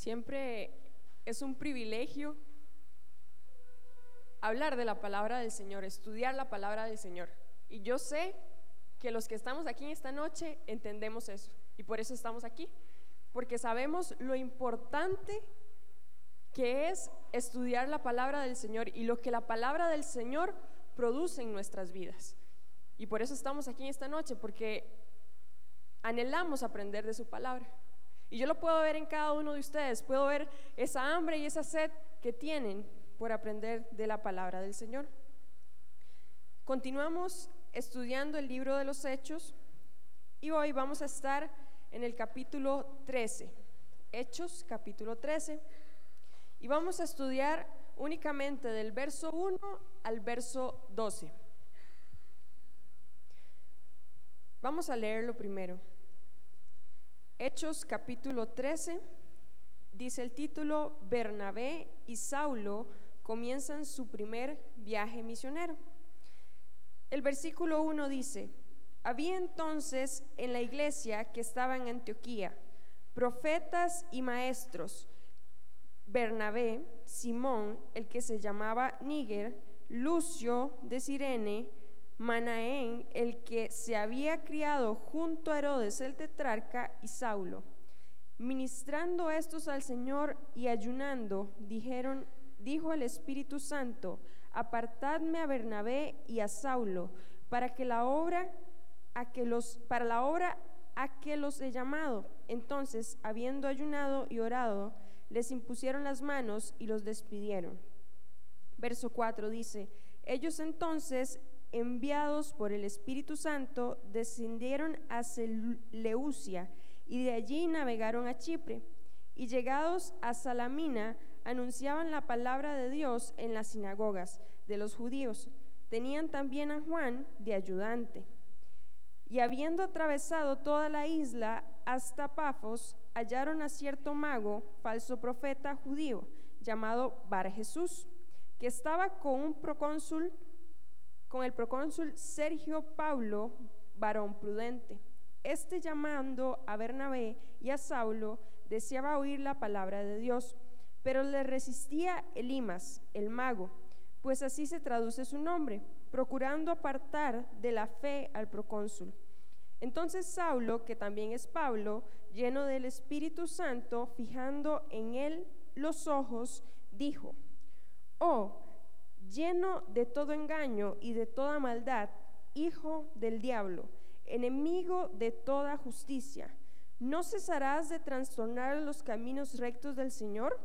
Siempre es un privilegio hablar de la palabra del Señor, estudiar la palabra del Señor. Y yo sé que los que estamos aquí esta noche entendemos eso. Y por eso estamos aquí. Porque sabemos lo importante que es estudiar la palabra del Señor y lo que la palabra del Señor produce en nuestras vidas. Y por eso estamos aquí esta noche, porque anhelamos aprender de su palabra. Y yo lo puedo ver en cada uno de ustedes, puedo ver esa hambre y esa sed que tienen por aprender de la palabra del Señor. Continuamos estudiando el libro de los Hechos y hoy vamos a estar en el capítulo 13, Hechos capítulo 13, y vamos a estudiar únicamente del verso 1 al verso 12. Vamos a leerlo primero. Hechos capítulo 13, dice el título, Bernabé y Saulo comienzan su primer viaje misionero. El versículo 1 dice, había entonces en la iglesia que estaba en Antioquía profetas y maestros, Bernabé, Simón, el que se llamaba Níger, Lucio de Sirene, Manaén, el que se había criado junto a Herodes el tetrarca, y Saulo. Ministrando estos al Señor y ayunando, dijeron, dijo el Espíritu Santo, apartadme a Bernabé y a Saulo, para que la obra a que los para la obra a que los he llamado. Entonces, habiendo ayunado y orado, les impusieron las manos y los despidieron. Verso 4 dice, ellos entonces enviados por el Espíritu Santo, descendieron a Seleucia y de allí navegaron a Chipre. Y llegados a Salamina, anunciaban la palabra de Dios en las sinagogas de los judíos. Tenían también a Juan de ayudante. Y habiendo atravesado toda la isla hasta Pafos, hallaron a cierto mago, falso profeta judío, llamado Bar Jesús, que estaba con un procónsul con el procónsul Sergio Paulo, varón prudente. Este llamando a Bernabé y a Saulo, deseaba oír la palabra de Dios, pero le resistía Elimas, el mago, pues así se traduce su nombre, procurando apartar de la fe al procónsul. Entonces Saulo, que también es Pablo, lleno del Espíritu Santo, fijando en él los ojos, dijo, Oh, lleno de todo engaño y de toda maldad, hijo del diablo, enemigo de toda justicia. ¿No cesarás de trastornar los caminos rectos del Señor?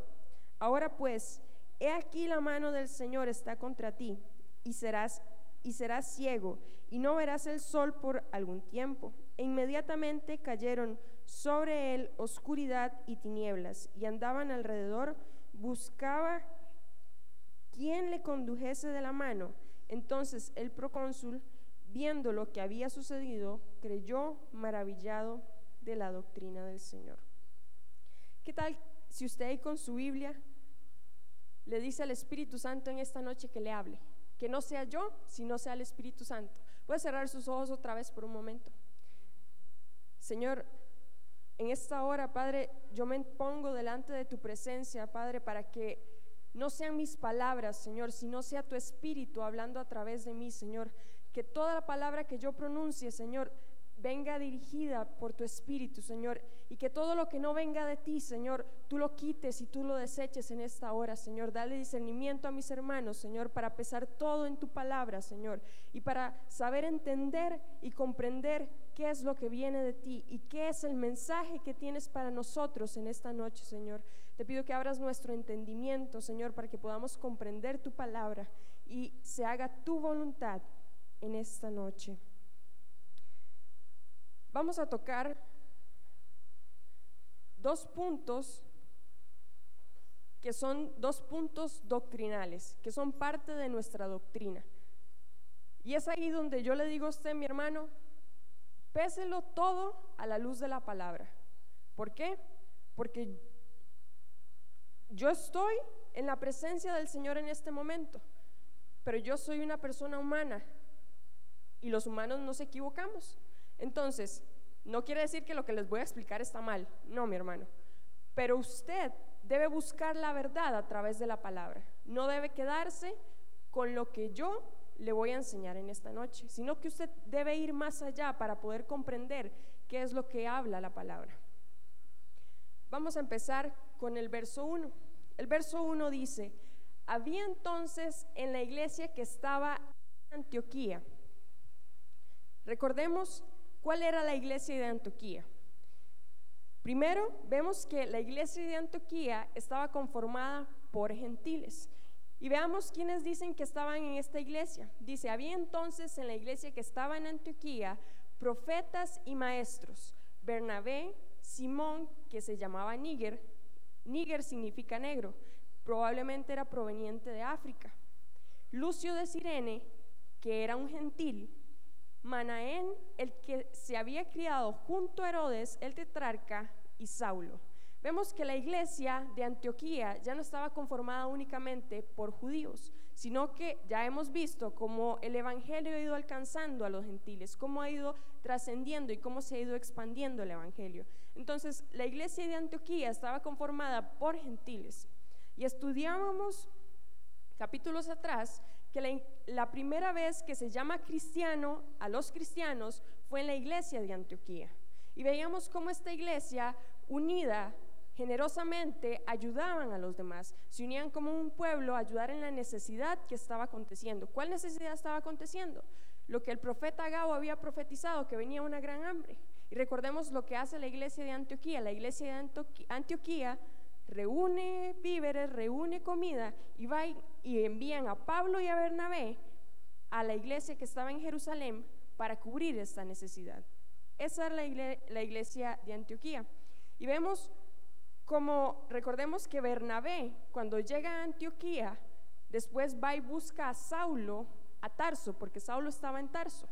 Ahora pues, he aquí la mano del Señor está contra ti, y serás y serás ciego, y no verás el sol por algún tiempo. E inmediatamente cayeron sobre él oscuridad y tinieblas, y andaban alrededor, buscaba quien le condujese de la mano. Entonces el procónsul, viendo lo que había sucedido, creyó maravillado de la doctrina del Señor. ¿Qué tal si usted con su Biblia le dice al Espíritu Santo en esta noche que le hable? Que no sea yo, sino sea el Espíritu Santo. Puede cerrar sus ojos otra vez por un momento. Señor, en esta hora, Padre, yo me pongo delante de tu presencia, Padre, para que no sean mis palabras, Señor, sino sea tu espíritu hablando a través de mí, Señor. Que toda la palabra que yo pronuncie, Señor, venga dirigida por tu espíritu, Señor, y que todo lo que no venga de ti, Señor, tú lo quites y tú lo deseches en esta hora, Señor. Dale discernimiento a mis hermanos, Señor, para pesar todo en tu palabra, Señor, y para saber entender y comprender qué es lo que viene de ti y qué es el mensaje que tienes para nosotros en esta noche, Señor. Te pido que abras nuestro entendimiento, Señor, para que podamos comprender tu palabra y se haga tu voluntad en esta noche. Vamos a tocar dos puntos que son dos puntos doctrinales, que son parte de nuestra doctrina. Y es ahí donde yo le digo a usted, mi hermano, péselo todo a la luz de la palabra. ¿Por qué? Porque yo estoy en la presencia del Señor en este momento, pero yo soy una persona humana y los humanos nos equivocamos. Entonces, no quiere decir que lo que les voy a explicar está mal, no, mi hermano. Pero usted debe buscar la verdad a través de la palabra. No debe quedarse con lo que yo le voy a enseñar en esta noche, sino que usted debe ir más allá para poder comprender qué es lo que habla la palabra. Vamos a empezar con el verso 1. El verso 1 dice, había entonces en la iglesia que estaba en Antioquía. Recordemos cuál era la iglesia de Antioquía. Primero, vemos que la iglesia de Antioquía estaba conformada por gentiles. Y veamos quiénes dicen que estaban en esta iglesia. Dice, había entonces en la iglesia que estaba en Antioquía profetas y maestros. Bernabé, Simón, que se llamaba Níger. Níger significa negro. Probablemente era proveniente de África. Lucio de Sirene, que era un gentil. Manaén, el que se había criado junto a Herodes, el tetrarca, y Saulo. Vemos que la iglesia de Antioquía ya no estaba conformada únicamente por judíos, sino que ya hemos visto cómo el evangelio ha ido alcanzando a los gentiles, cómo ha ido trascendiendo y cómo se ha ido expandiendo el evangelio. Entonces, la iglesia de Antioquía estaba conformada por gentiles. Y estudiábamos capítulos atrás que la, primera vez que se llama cristiano a los cristianos fue en la iglesia de Antioquía. Y veíamos cómo esta iglesia unida generosamente ayudaban a los demás, se unían como un pueblo a ayudar en la necesidad que estaba aconteciendo. ¿Cuál necesidad estaba aconteciendo? Lo que el profeta Gabo había profetizado, que venía una gran hambre. Y recordemos lo que hace la iglesia de Antioquía. La iglesia de Antioquía reúne víveres, reúne comida y va y envían a Pablo y a Bernabé a la iglesia que estaba en Jerusalén para cubrir esta necesidad. Esa es la, iglesia de Antioquía. Y vemos como, recordemos que Bernabé, cuando llega a Antioquía, después va y busca a Saulo a Tarso, porque Saulo estaba en Tarso.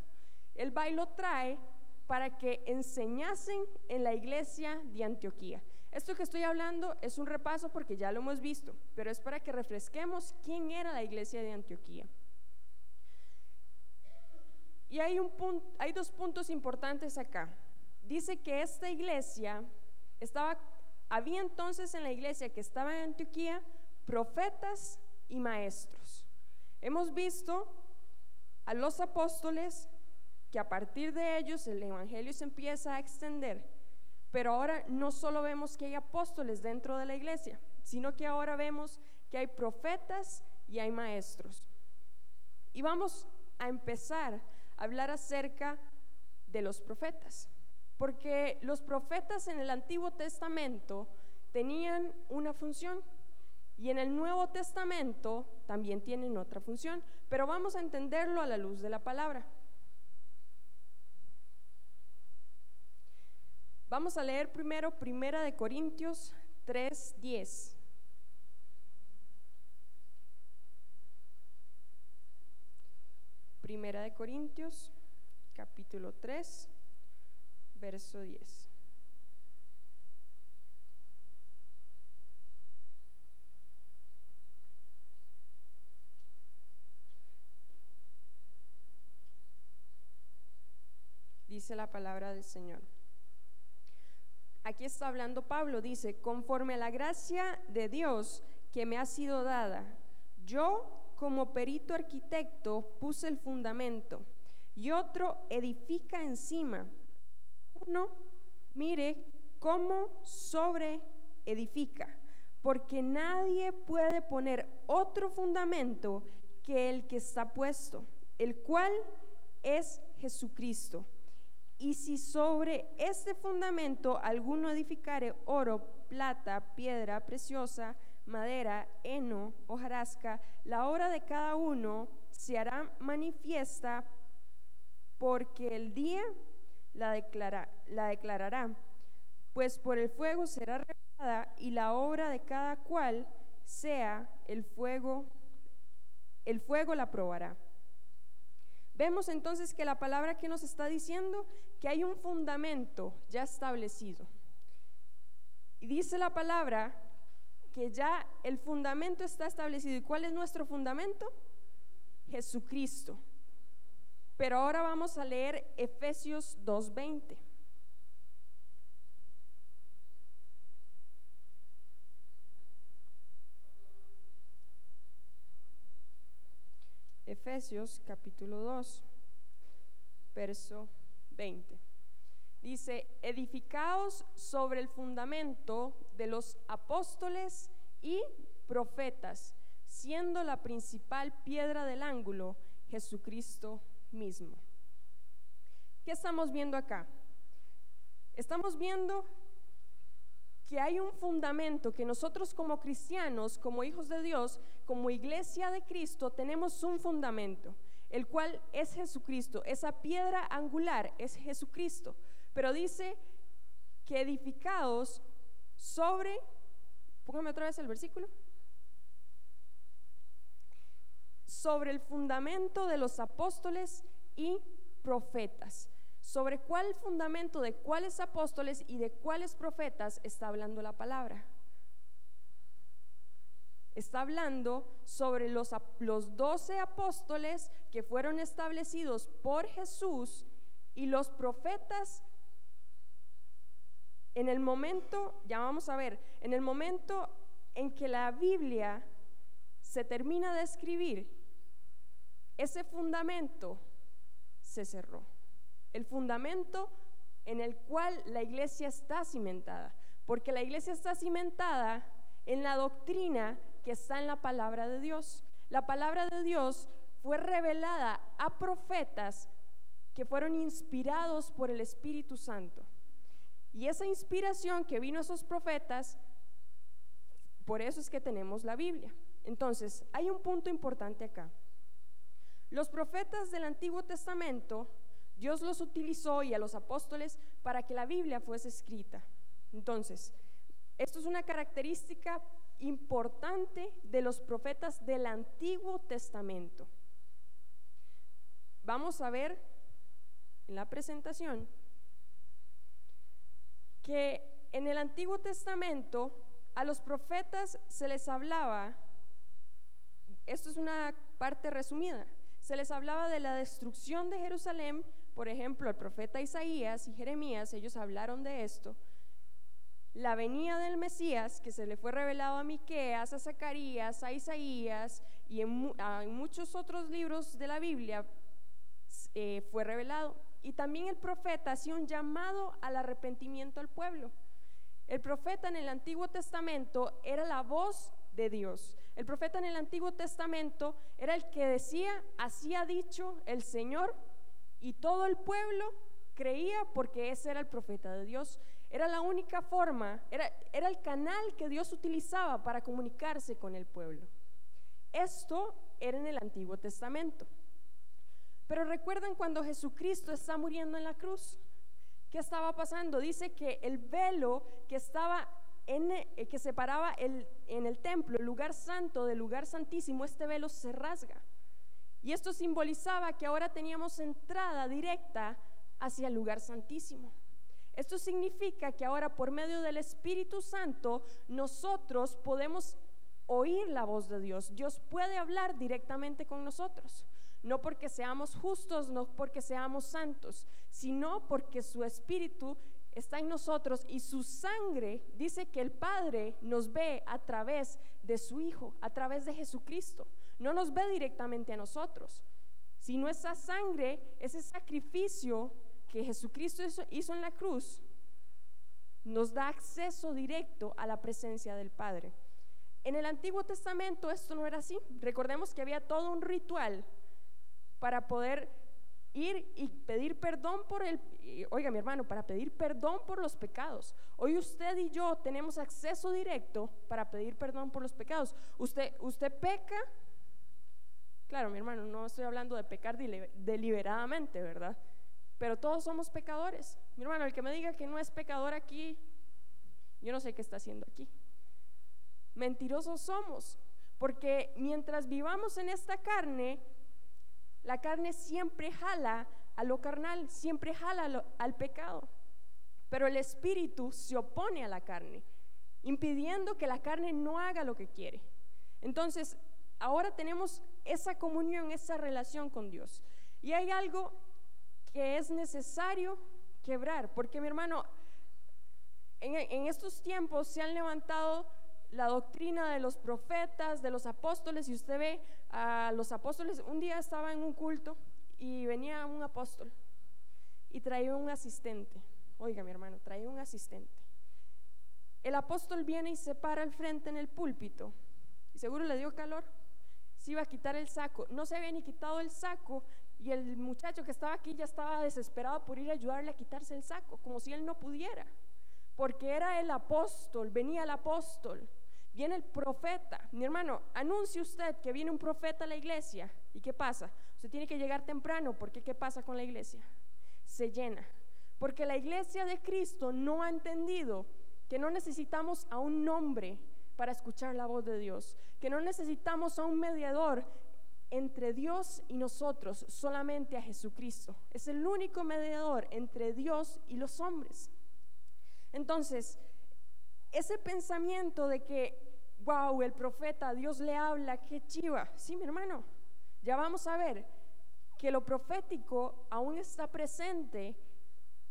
Él va y lo trae para que enseñasen en la iglesia de Antioquía. Esto que estoy hablando es un repaso porque ya lo hemos visto, pero es para que refresquemos quién era la iglesia de Antioquía. Y hay, un hay dos puntos importantes acá. Dice que esta iglesia estaba, había entonces en la iglesia que estaba en Antioquía profetas y maestros. Hemos visto a los apóstoles que a partir de ellos el evangelio se empieza a extender pero ahora no solo vemos que hay apóstoles dentro de la iglesia, sino que ahora vemos que hay profetas y hay maestros. Y vamos a empezar a hablar acerca de los profetas, porque los profetas en el Antiguo Testamento tenían una función y en el Nuevo Testamento también tienen otra función, pero vamos a entenderlo a la luz de la palabra. Vamos a leer primero Primera de Corintios 3:10. Primera de Corintios, capítulo 3, verso 10. Dice la palabra del Señor. Aquí está hablando Pablo, dice, conforme a la gracia de Dios que me ha sido dada, yo como perito arquitecto puse el fundamento y otro edifica encima. Uno, mire cómo sobre edifica, porque nadie puede poner otro fundamento que el que está puesto, el cual es Jesucristo. Y si sobre este fundamento alguno edificare oro, plata, piedra preciosa, madera, heno, hojarasca, la obra de cada uno se hará manifiesta porque el día la, declara, la declarará, pues por el fuego será revelada y la obra de cada cual sea el fuego, el fuego la probará. Vemos entonces que la palabra que nos está diciendo que hay un fundamento ya establecido. Y dice la palabra que ya el fundamento está establecido. ¿Y cuál es nuestro fundamento? Jesucristo. Pero ahora vamos a leer Efesios 2.20. Efesios capítulo 2, verso 20. Dice, edificaos sobre el fundamento de los apóstoles y profetas, siendo la principal piedra del ángulo Jesucristo mismo. ¿Qué estamos viendo acá? Estamos viendo que hay un fundamento que nosotros como cristianos, como hijos de Dios, como iglesia de Cristo, tenemos un fundamento, el cual es Jesucristo. Esa piedra angular es Jesucristo. Pero dice que edificados sobre, póngame otra vez el versículo, sobre el fundamento de los apóstoles y profetas. ¿Sobre cuál fundamento de cuáles apóstoles y de cuáles profetas está hablando la palabra? Está hablando sobre los, los doce apóstoles que fueron establecidos por Jesús y los profetas en el momento, ya vamos a ver, en el momento en que la Biblia se termina de escribir, ese fundamento se cerró el fundamento en el cual la iglesia está cimentada, porque la iglesia está cimentada en la doctrina que está en la palabra de Dios. La palabra de Dios fue revelada a profetas que fueron inspirados por el Espíritu Santo. Y esa inspiración que vino a esos profetas, por eso es que tenemos la Biblia. Entonces, hay un punto importante acá. Los profetas del Antiguo Testamento Dios los utilizó y a los apóstoles para que la Biblia fuese escrita. Entonces, esto es una característica importante de los profetas del Antiguo Testamento. Vamos a ver en la presentación que en el Antiguo Testamento a los profetas se les hablaba, esto es una parte resumida, se les hablaba de la destrucción de Jerusalén por ejemplo, el profeta Isaías y Jeremías, ellos hablaron de esto. La venida del Mesías, que se le fue revelado a Miqueas, a Zacarías, a Isaías y en, muchos otros libros de la Biblia, eh, fue revelado. Y también el profeta hacía un llamado al arrepentimiento al pueblo. El profeta en el Antiguo Testamento era la voz de Dios. El profeta en el Antiguo Testamento era el que decía, así ha dicho el Señor y todo el pueblo creía porque ese era el profeta de Dios. Era la única forma, era, era el canal que Dios utilizaba para comunicarse con el pueblo. Esto era en el Antiguo Testamento. Pero recuerdan cuando Jesucristo está muriendo en la cruz. ¿Qué estaba pasando? Dice que el velo que estaba en, eh, que separaba el, en el templo, el lugar santo del lugar santísimo, este velo se rasga. Y esto simbolizaba que ahora teníamos entrada directa hacia el lugar santísimo. Esto significa que ahora por medio del Espíritu Santo nosotros podemos oír la voz de Dios. Dios puede hablar directamente con nosotros. No porque seamos justos, no porque seamos santos, sino porque su Espíritu está en nosotros y su sangre dice que el Padre nos ve a través de su Hijo, a través de Jesucristo no nos ve directamente a nosotros, sino esa sangre, ese sacrificio que Jesucristo hizo en la cruz, nos da acceso directo a la presencia del Padre. En el Antiguo Testamento esto no era así. Recordemos que había todo un ritual para poder ir y pedir perdón por el, oiga mi hermano, para pedir perdón por los pecados. Hoy usted y yo tenemos acceso directo para pedir perdón por los pecados. Usted, usted peca Claro, mi hermano, no estoy hablando de pecar deliberadamente, ¿verdad? Pero todos somos pecadores. Mi hermano, el que me diga que no es pecador aquí, yo no sé qué está haciendo aquí. Mentirosos somos, porque mientras vivamos en esta carne, la carne siempre jala a lo carnal, siempre jala al pecado. Pero el espíritu se opone a la carne, impidiendo que la carne no haga lo que quiere. Entonces, ahora tenemos esa comunión, esa relación con Dios. Y hay algo que es necesario quebrar, porque mi hermano, en, estos tiempos se han levantado la doctrina de los profetas, de los apóstoles, y usted ve a los apóstoles, un día estaba en un culto y venía un apóstol y traía un asistente. Oiga, mi hermano, traía un asistente. El apóstol viene y se para al frente en el púlpito y seguro le dio calor. Se iba a quitar el saco. No se había ni quitado el saco y el muchacho que estaba aquí ya estaba desesperado por ir a ayudarle a quitarse el saco, como si él no pudiera. Porque era el apóstol, venía el apóstol. Viene el profeta. Mi hermano, anuncie usted que viene un profeta a la iglesia. ¿Y qué pasa? Usted tiene que llegar temprano porque ¿qué pasa con la iglesia? Se llena. Porque la iglesia de Cristo no ha entendido que no necesitamos a un nombre para escuchar la voz de Dios, que no necesitamos a un mediador entre Dios y nosotros, solamente a Jesucristo. Es el único mediador entre Dios y los hombres. Entonces, ese pensamiento de que, wow, el profeta, Dios le habla, qué chiva. Sí, mi hermano, ya vamos a ver que lo profético aún está presente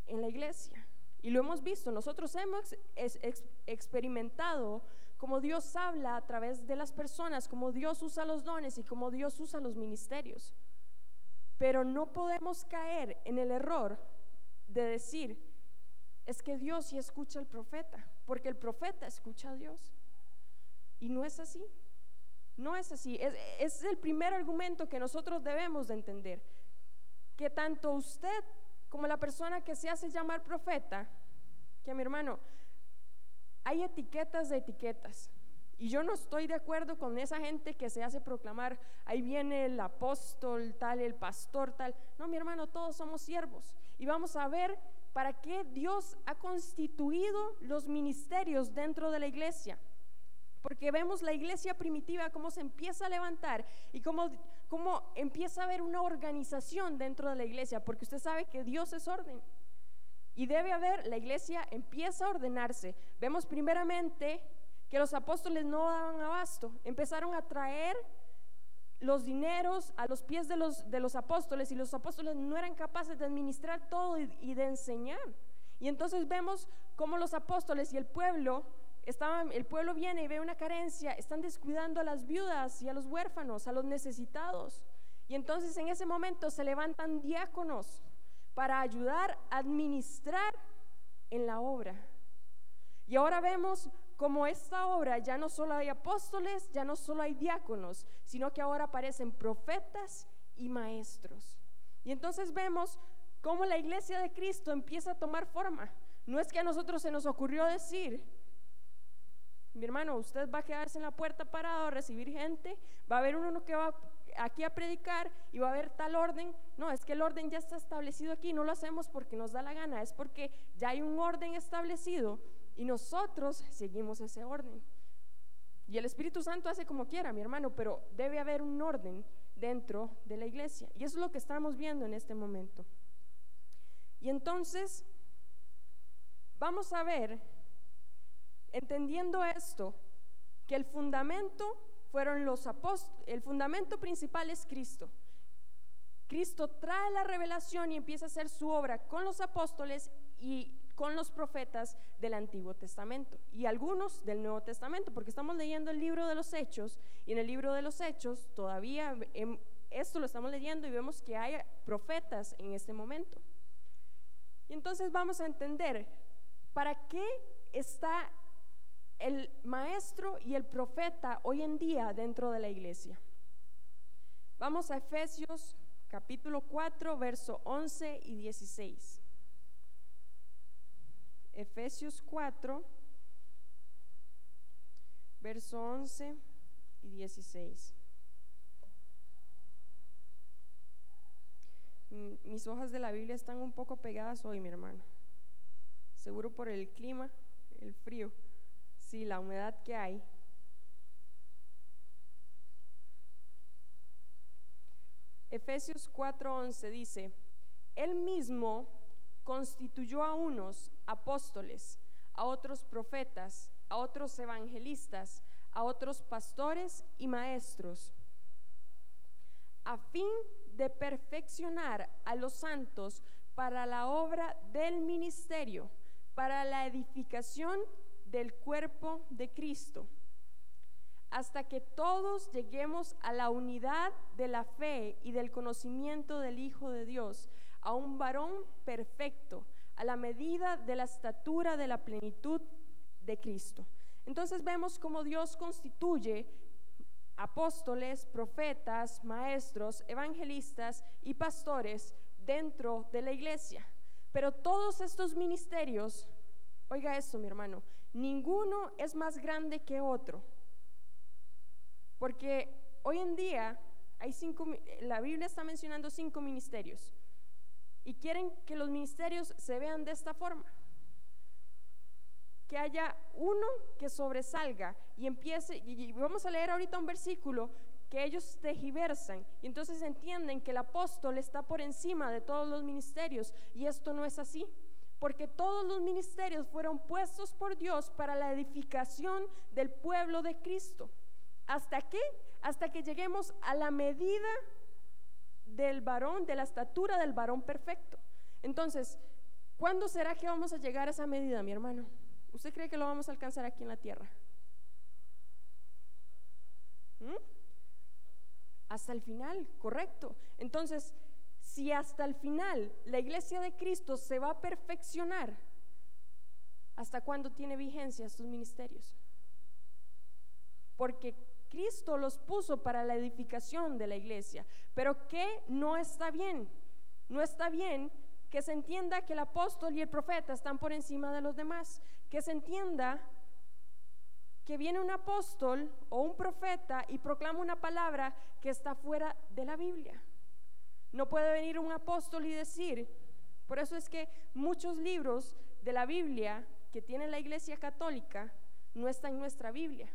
en la iglesia. Y lo hemos visto, nosotros hemos experimentado cómo Dios habla a través de las personas, cómo Dios usa los dones y cómo Dios usa los ministerios. Pero no podemos caer en el error de decir, es que Dios sí escucha al profeta porque el profeta escucha a Dios. Y no es así. No es así. Es, es, el primer argumento que nosotros debemos de entender. Que tanto usted como la persona que se hace llamar profeta, que mi hermano, hay etiquetas de etiquetas. Y yo no estoy de acuerdo con esa gente que se hace proclamar, ahí viene el apóstol tal, el pastor tal. No, mi hermano, todos somos siervos. Y vamos a ver para qué Dios ha constituido los ministerios dentro de la iglesia. Porque vemos la iglesia primitiva, cómo se empieza a levantar y cómo, cómo empieza a haber una organización dentro de la iglesia, porque usted sabe que Dios es orden. Y debe haber, la iglesia empieza a ordenarse. Vemos primeramente que los apóstoles no daban abasto, empezaron a traer los dineros a los pies de los, de los apóstoles y los apóstoles no eran capaces de administrar todo y, de enseñar. Y entonces vemos cómo los apóstoles y el pueblo estaban, el pueblo viene y ve una carencia, están descuidando a las viudas y a los huérfanos, a los necesitados. Y entonces en ese momento se levantan diáconos para ayudar a administrar en la obra. Y ahora vemos como esta obra ya no solo hay apóstoles, ya no solo hay diáconos, sino que ahora aparecen profetas y maestros. Y entonces vemos cómo la iglesia de Cristo empieza a tomar forma. No es que a nosotros se nos ocurrió decir, mi hermano, usted va a quedarse en la puerta parado a recibir gente, va a haber uno que va aquí a predicar y va a haber tal orden. No, es que el orden ya está establecido aquí, no lo hacemos porque nos da la gana, es porque ya hay un orden establecido y nosotros seguimos ese orden. Y el Espíritu Santo hace como quiera, mi hermano, pero debe haber un orden dentro de la iglesia. Y eso es lo que estamos viendo en este momento. Y entonces, vamos a ver, entendiendo esto, que el fundamento fueron los apóstoles, el fundamento principal es Cristo. Cristo trae la revelación y empieza a hacer su obra con los apóstoles y con los profetas del Antiguo Testamento y algunos del Nuevo Testamento, porque estamos leyendo el libro de los Hechos y en el libro de los Hechos todavía esto lo estamos leyendo y vemos que hay profetas en este momento. Y entonces vamos a entender para qué está el maestro y el profeta hoy en día dentro de la iglesia. Vamos a Efesios capítulo 4, verso 11 y 16. Efesios 4, verso 11 y 16. Mis hojas de la Biblia están un poco pegadas hoy, mi hermano. Seguro por el clima, el frío, sí, la humedad que hay. Efesios 4:11 dice, Él mismo constituyó a unos apóstoles, a otros profetas, a otros evangelistas, a otros pastores y maestros, a fin de perfeccionar a los santos para la obra del ministerio, para la edificación del cuerpo de Cristo, hasta que todos lleguemos a la unidad de la fe y del conocimiento del Hijo de Dios, a un varón perfecto, a la medida de la estatura de la plenitud de Cristo. Entonces vemos cómo Dios constituye apóstoles, profetas, maestros, evangelistas y pastores dentro de la iglesia. Pero todos estos ministerios, oiga esto mi hermano, ninguno es más grande que otro. Porque hoy en día hay cinco, la Biblia está mencionando cinco ministerios y quieren que los ministerios se vean de esta forma. Que haya uno que sobresalga y empiece, y vamos a leer ahorita un versículo que ellos tejiversan y entonces entienden que el apóstol está por encima de todos los ministerios y esto no es así porque todos los ministerios fueron puestos por Dios para la edificación del pueblo de Cristo. ¿Hasta qué? Hasta que lleguemos a la medida del varón, de la estatura del varón perfecto. Entonces, ¿cuándo será que vamos a llegar a esa medida, mi hermano? ¿Usted cree que lo vamos a alcanzar aquí en la tierra? ¿Mm? Hasta el final, correcto. Entonces, si hasta el final la iglesia de Cristo se va a perfeccionar, ¿hasta cuándo tiene vigencia estos ministerios? Porque Cristo los puso para la edificación de la iglesia. Pero ¿qué no está bien? No está bien que se entienda que el apóstol y el profeta están por encima de los demás. Que se entienda que viene un apóstol o un profeta y proclama una palabra que está fuera de la Biblia. No puede venir un apóstol y decir, por eso es que muchos libros de la Biblia que tiene la Iglesia Católica no están en nuestra Biblia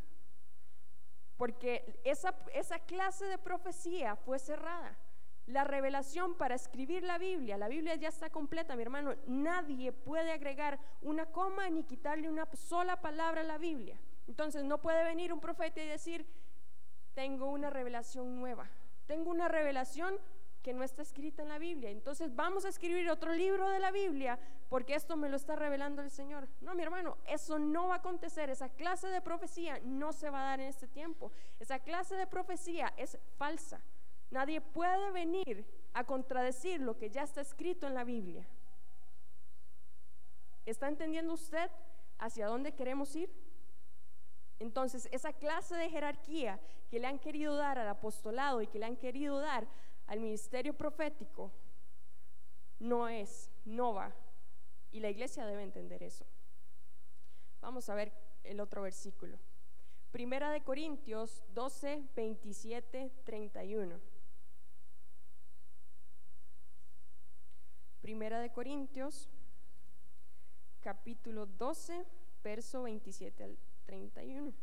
porque esa, esa clase de profecía fue cerrada. La revelación para escribir la Biblia, la Biblia ya está completa, mi hermano. Nadie puede agregar una coma ni quitarle una sola palabra a la Biblia. Entonces no puede venir un profeta y decir, tengo una revelación nueva, tengo una revelación que no está escrita en la Biblia. Entonces vamos a escribir otro libro de la Biblia porque esto me lo está revelando el Señor. No, mi hermano, eso no va a acontecer. Esa clase de profecía no se va a dar en este tiempo. Esa clase de profecía es falsa. Nadie puede venir a contradecir lo que ya está escrito en la Biblia. ¿Está entendiendo usted hacia dónde queremos ir? Entonces, esa clase de jerarquía que le han querido dar al apostolado y que le han querido dar al ministerio profético no es, no va. Y la iglesia debe entender eso. Vamos a ver el otro versículo. Primera de Corintios 12, 27, 31. Primera de Corintios, capítulo 12, verso 27 al 31.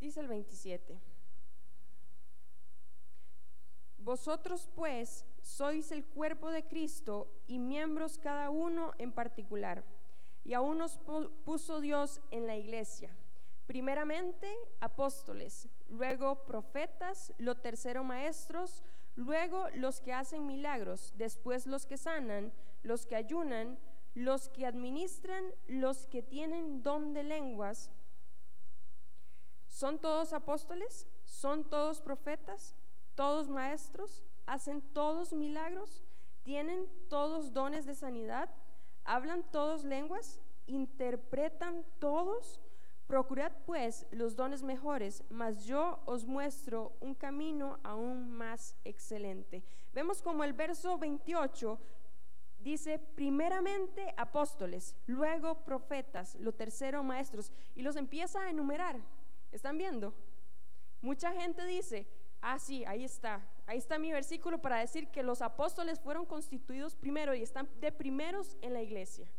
Dice el 27. Vosotros pues sois el cuerpo de Cristo y miembros cada uno en particular. Y aún nos puso Dios en la iglesia. Primeramente apóstoles, luego profetas, lo tercero maestros, luego los que hacen milagros, después los que sanan, los que ayunan, los que administran, los que tienen don de lenguas. ¿Son todos apóstoles? ¿Son todos profetas? Todos maestros, hacen todos milagros, tienen todos dones de sanidad, hablan todos lenguas, interpretan todos. Procurad pues los dones mejores, mas yo os muestro un camino aún más excelente. Vemos como el verso 28 dice primeramente apóstoles, luego profetas, lo tercero maestros, y los empieza a enumerar. ¿Están viendo? Mucha gente dice, Ah, sí, ahí está. Ahí está mi versículo para decir que los apóstoles fueron constituidos primero y están de primeros en la iglesia.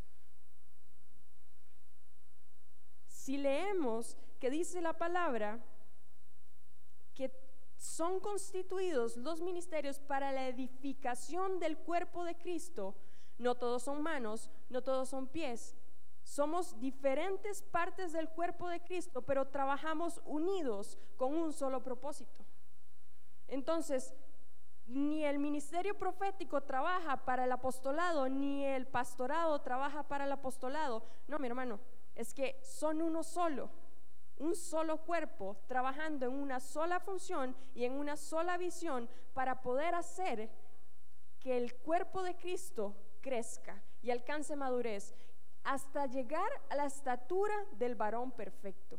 Si leemos que dice la palabra que son constituidos los ministerios para la edificación del cuerpo de Cristo, no todos son manos, no todos son pies. Somos diferentes partes del cuerpo de Cristo, pero trabajamos unidos con un solo propósito. Entonces, ni el ministerio profético trabaja para el apostolado, ni el pastorado trabaja para el apostolado. No, mi hermano, es que son uno solo, un solo cuerpo, trabajando en una sola función y en una sola visión para poder hacer que el cuerpo de Cristo crezca y alcance madurez hasta llegar a la estatura del varón perfecto.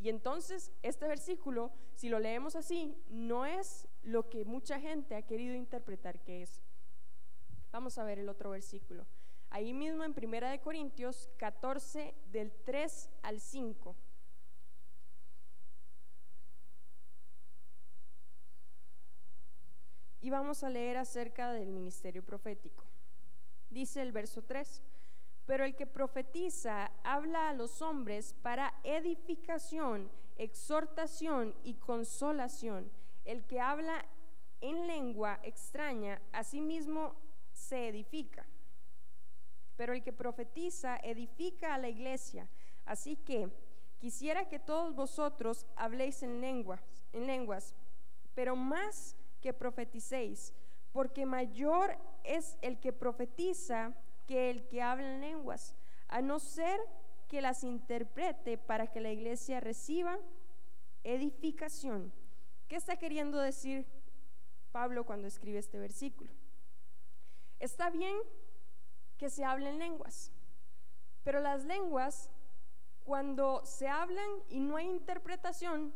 Y entonces este versículo, si lo leemos así, no es lo que mucha gente ha querido interpretar que es. Vamos a ver el otro versículo. Ahí mismo en Primera de Corintios 14 del 3 al 5. Y vamos a leer acerca del ministerio profético. Dice el verso 3, pero el que profetiza habla a los hombres para edificación, exhortación y consolación. El que habla en lengua extraña, a sí mismo se edifica. Pero el que profetiza edifica a la iglesia. Así que quisiera que todos vosotros habléis en lenguas, en lenguas, pero más que profeticéis, porque mayor es el que profetiza que el que habla en lenguas, a no ser que las interprete para que la iglesia reciba edificación. ¿Qué está queriendo decir Pablo cuando escribe este versículo? Está bien que se hablen lenguas, pero las lenguas, cuando se hablan y no hay interpretación,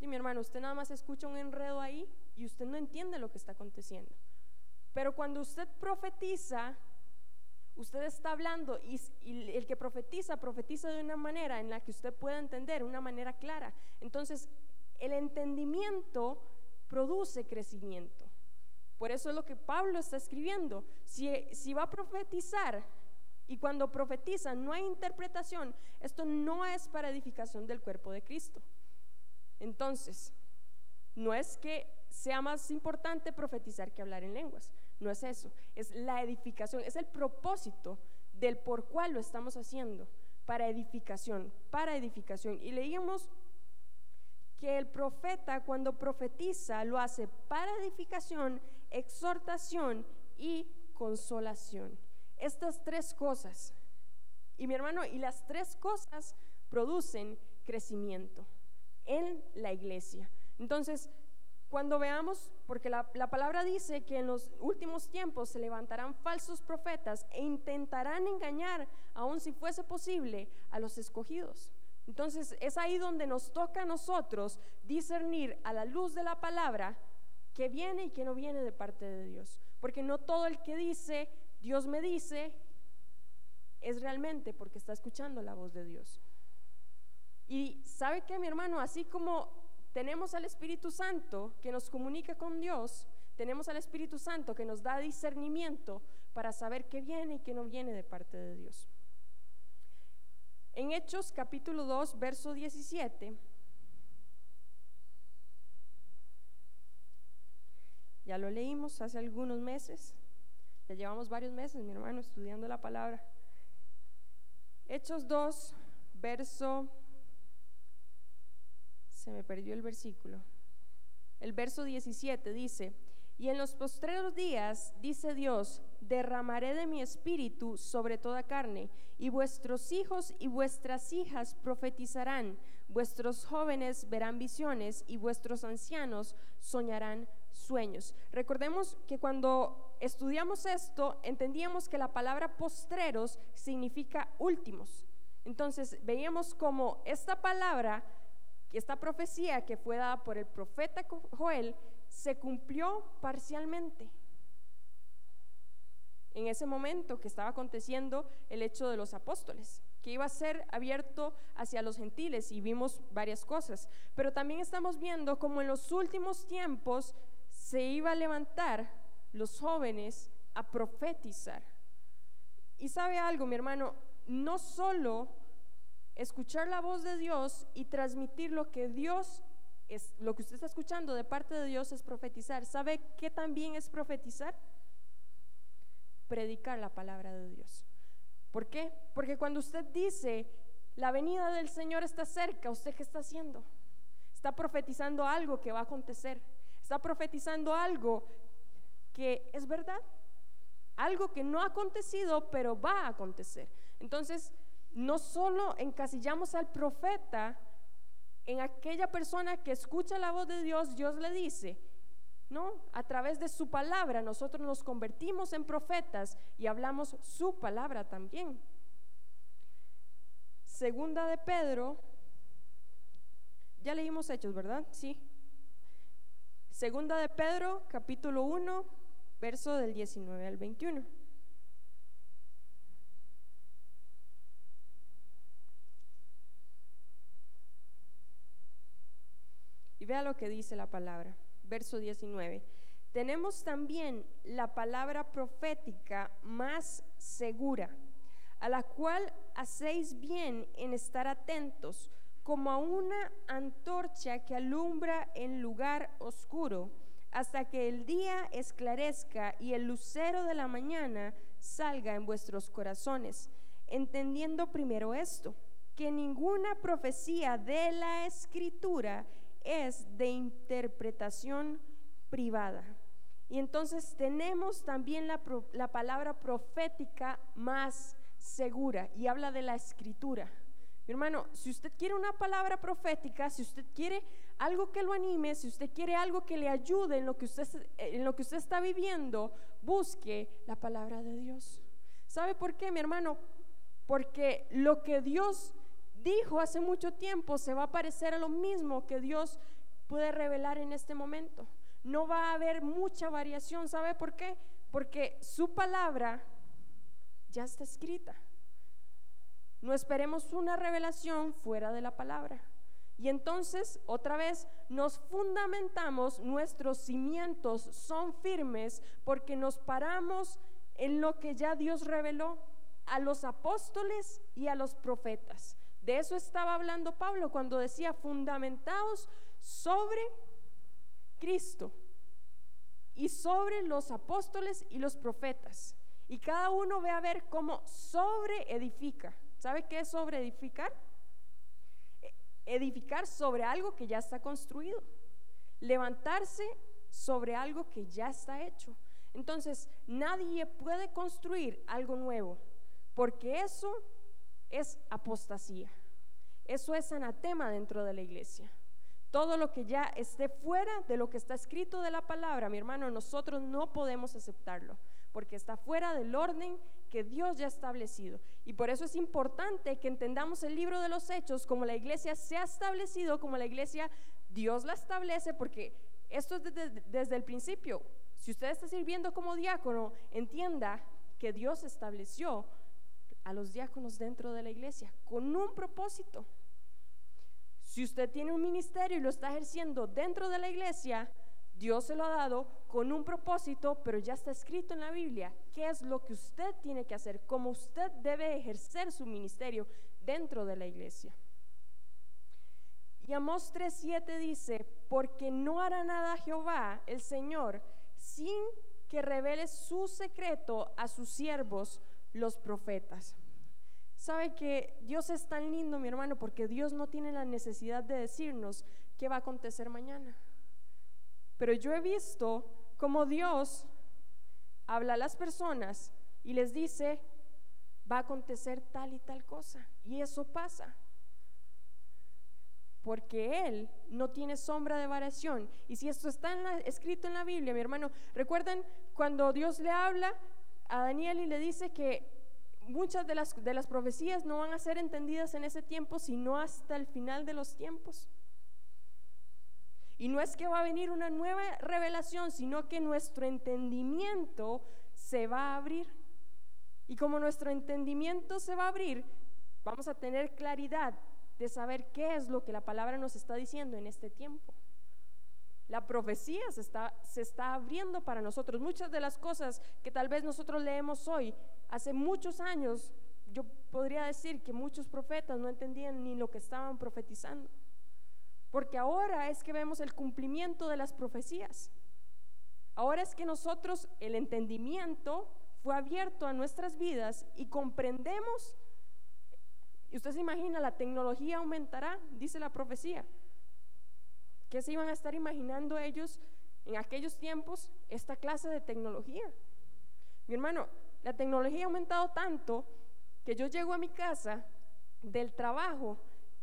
y mi hermano, usted nada más escucha un enredo ahí y usted no entiende lo que está aconteciendo. Pero cuando usted profetiza, usted está hablando y, el que profetiza, profetiza de una manera en la que usted pueda entender, una manera clara. Entonces, el entendimiento produce crecimiento. Por eso es lo que Pablo está escribiendo. Si va a profetizar y cuando profetiza no hay interpretación, esto no es para edificación del cuerpo de Cristo. Entonces, no es que sea más importante profetizar que hablar en lenguas, no es eso, es la edificación, es el propósito del por cual lo estamos haciendo, para edificación, para edificación. Y leíamos que el profeta cuando profetiza lo hace para edificación, exhortación y consolación. Estas tres cosas. Y mi hermano, y las tres cosas producen crecimiento en la iglesia. Entonces, cuando veamos, porque la, la, palabra dice que en los últimos tiempos se levantarán falsos profetas e intentarán engañar, aun si fuese posible, a los escogidos. Entonces es ahí donde nos toca a nosotros discernir a la luz de la palabra que viene y que no viene de parte de Dios. Porque no todo el que dice, Dios me dice, es realmente porque está escuchando la voz de Dios. Y sabe que mi hermano, así como tenemos al Espíritu Santo que nos comunica con Dios, tenemos al Espíritu Santo que nos da discernimiento para saber qué viene y qué no viene de parte de Dios. En Hechos capítulo 2, verso 17, ya lo leímos hace algunos meses, ya llevamos varios meses, mi hermano, estudiando la palabra. Hechos 2, verso, se me perdió el versículo, el verso 17 dice, y en los postreros días, dice Dios, derramaré de mi espíritu sobre toda carne, y vuestros hijos y vuestras hijas profetizarán, vuestros jóvenes verán visiones, y vuestros ancianos soñarán sueños. Recordemos que cuando estudiamos esto, entendíamos que la palabra postreros significa últimos. Entonces veíamos como esta palabra, esta profecía que fue dada por el profeta Joel, se cumplió parcialmente. En ese momento que estaba aconteciendo el hecho de los apóstoles, que iba a ser abierto hacia los gentiles y vimos varias cosas, pero también estamos viendo como en los últimos tiempos se iba a levantar los jóvenes a profetizar. Y sabe algo, mi hermano, no solo escuchar la voz de Dios y transmitir lo que Dios es lo que usted está escuchando de parte de Dios es profetizar. ¿Sabe qué también es profetizar? Predicar la palabra de Dios. ¿Por qué? Porque cuando usted dice, la venida del Señor está cerca, ¿usted qué está haciendo? Está profetizando algo que va a acontecer. Está profetizando algo que es verdad. Algo que no ha acontecido, pero va a acontecer. Entonces, no solo encasillamos al profeta en aquella persona que escucha la voz de Dios, Dios le dice, ¿no? A través de su palabra nosotros nos convertimos en profetas y hablamos su palabra también. Segunda de Pedro, ya leímos Hechos, ¿verdad? Sí. Segunda de Pedro, capítulo 1, verso del 19 al 21. Y vea lo que dice la palabra verso 19. Tenemos también la palabra profética más segura, a la cual hacéis bien en estar atentos, como a una antorcha que alumbra en lugar oscuro, hasta que el día esclarezca y el lucero de la mañana salga en vuestros corazones, entendiendo primero esto, que ninguna profecía de la escritura es de interpretación privada. Y entonces tenemos también la, la, palabra profética más segura y habla de la escritura. Mi hermano, si usted quiere una palabra profética, si usted quiere algo que lo anime, si usted quiere algo que le ayude en lo que usted, en lo que usted está viviendo, busque la palabra de Dios. ¿Sabe por qué, mi hermano? Porque lo que Dios dijo hace mucho tiempo se va a parecer a lo mismo que Dios puede revelar en este momento. No va a haber mucha variación, ¿sabe por qué? Porque su palabra ya está escrita. No esperemos una revelación fuera de la palabra. Y entonces, otra vez, nos fundamentamos, nuestros cimientos son firmes porque nos paramos en lo que ya Dios reveló a los apóstoles y a los profetas. De eso estaba hablando Pablo cuando decía fundamentados sobre Cristo y sobre los apóstoles y los profetas. Y cada uno ve a ver cómo sobre edifica. ¿Sabe qué es sobre edificar? E, edificar sobre algo que ya está construido. Levantarse sobre algo que ya está hecho. Entonces, nadie puede construir algo nuevo, porque eso es apostasía. Eso es anatema dentro de la iglesia. Todo lo que ya esté fuera de lo que está escrito de la palabra, mi hermano, nosotros no podemos aceptarlo, porque está fuera del orden que Dios ya ha establecido. Y por eso es importante que entendamos el libro de los hechos como la iglesia se ha establecido, como la iglesia Dios la establece, porque esto es desde, desde el principio. Si usted está sirviendo como diácono, entienda que Dios estableció a los diáconos dentro de la iglesia con un propósito. Si usted tiene un ministerio y lo está ejerciendo dentro de la iglesia, Dios se lo ha dado con un propósito, pero ya está escrito en la Biblia qué es lo que usted tiene que hacer, cómo usted debe ejercer su ministerio dentro de la iglesia. Y Amós 3:7 dice, porque no hará nada Jehová, el Señor, sin que revele su secreto a sus siervos, los profetas. Sabe que Dios es tan lindo, mi hermano, porque Dios no tiene la necesidad de decirnos qué va a acontecer mañana. Pero yo he visto como Dios habla a las personas y les dice, va a acontecer tal y tal cosa. Y eso pasa. Porque Él no tiene sombra de variación. Y si esto está escrito en la Biblia, mi hermano, recuerdan cuando Dios le habla a Daniel y le dice que muchas de las, de las profecías no van a ser entendidas en ese tiempo, sino hasta el final de los tiempos. Y no es que va a venir una nueva revelación, sino que nuestro entendimiento se va a abrir. Y como nuestro entendimiento se va a abrir, vamos a tener claridad de saber qué es lo que la palabra nos está diciendo en este tiempo. La profecía se está, se está abriendo para nosotros. Muchas de las cosas que tal vez nosotros leemos hoy, hace muchos años, yo podría decir que muchos profetas no entendían ni lo que estaban profetizando. Porque ahora es que vemos el cumplimiento de las profecías. Ahora es que nosotros, el entendimiento fue abierto a nuestras vidas y comprendemos. Y usted se imagina, la tecnología aumentará, dice la profecía. ¿Qué se iban a estar imaginando ellos en aquellos tiempos esta clase de tecnología? Mi hermano, la tecnología ha aumentado tanto que yo llego a mi casa del trabajo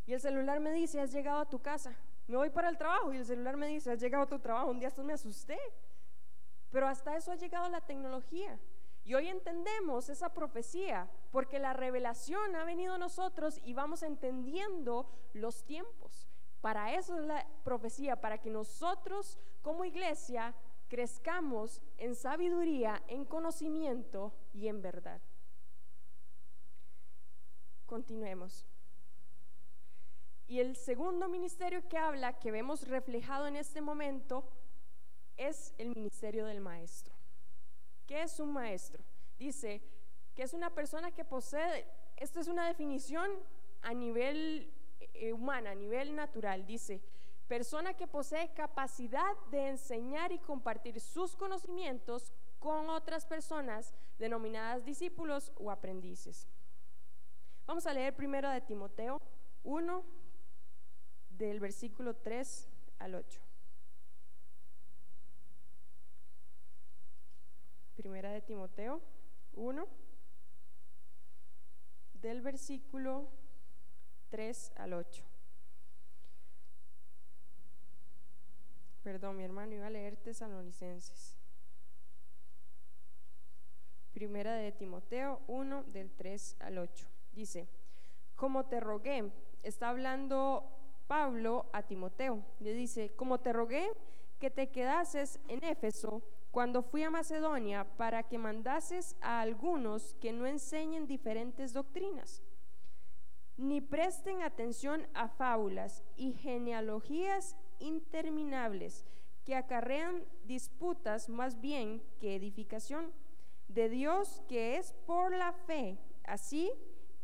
y el celular me dice, has llegado a tu casa. Me voy para el trabajo y el celular me dice, has llegado a tu trabajo. Un día esto me asusté. Pero hasta eso ha llegado la tecnología. Y hoy entendemos esa profecía porque la revelación ha venido a nosotros y vamos entendiendo los tiempos. Para eso es la profecía, para que nosotros como iglesia crezcamos en sabiduría, en conocimiento y en verdad. Continuemos. Y el segundo ministerio que habla, que vemos reflejado en este momento, es el ministerio del maestro. ¿Qué es un maestro? Dice que es una persona que posee, esta es una definición a nivel eh, humana, a nivel natural, dice, persona que posee capacidad de enseñar y compartir sus conocimientos con otras personas denominadas discípulos o aprendices. Vamos a leer primero de Timoteo 1, del versículo 3 al 8. Primera de Timoteo 1, del versículo 3 al 8. Perdón, mi hermano, iba a leer Tesalonicenses. Primera de Timoteo 1, del 3 al 8. Dice, como te rogué, está hablando Pablo a Timoteo, le dice, como te rogué que te quedases en Éfeso, cuando fui a Macedonia para que mandases a algunos que no enseñen diferentes doctrinas, ni presten atención a fábulas y genealogías interminables que acarrean disputas más bien que edificación, de Dios que es por la fe. Así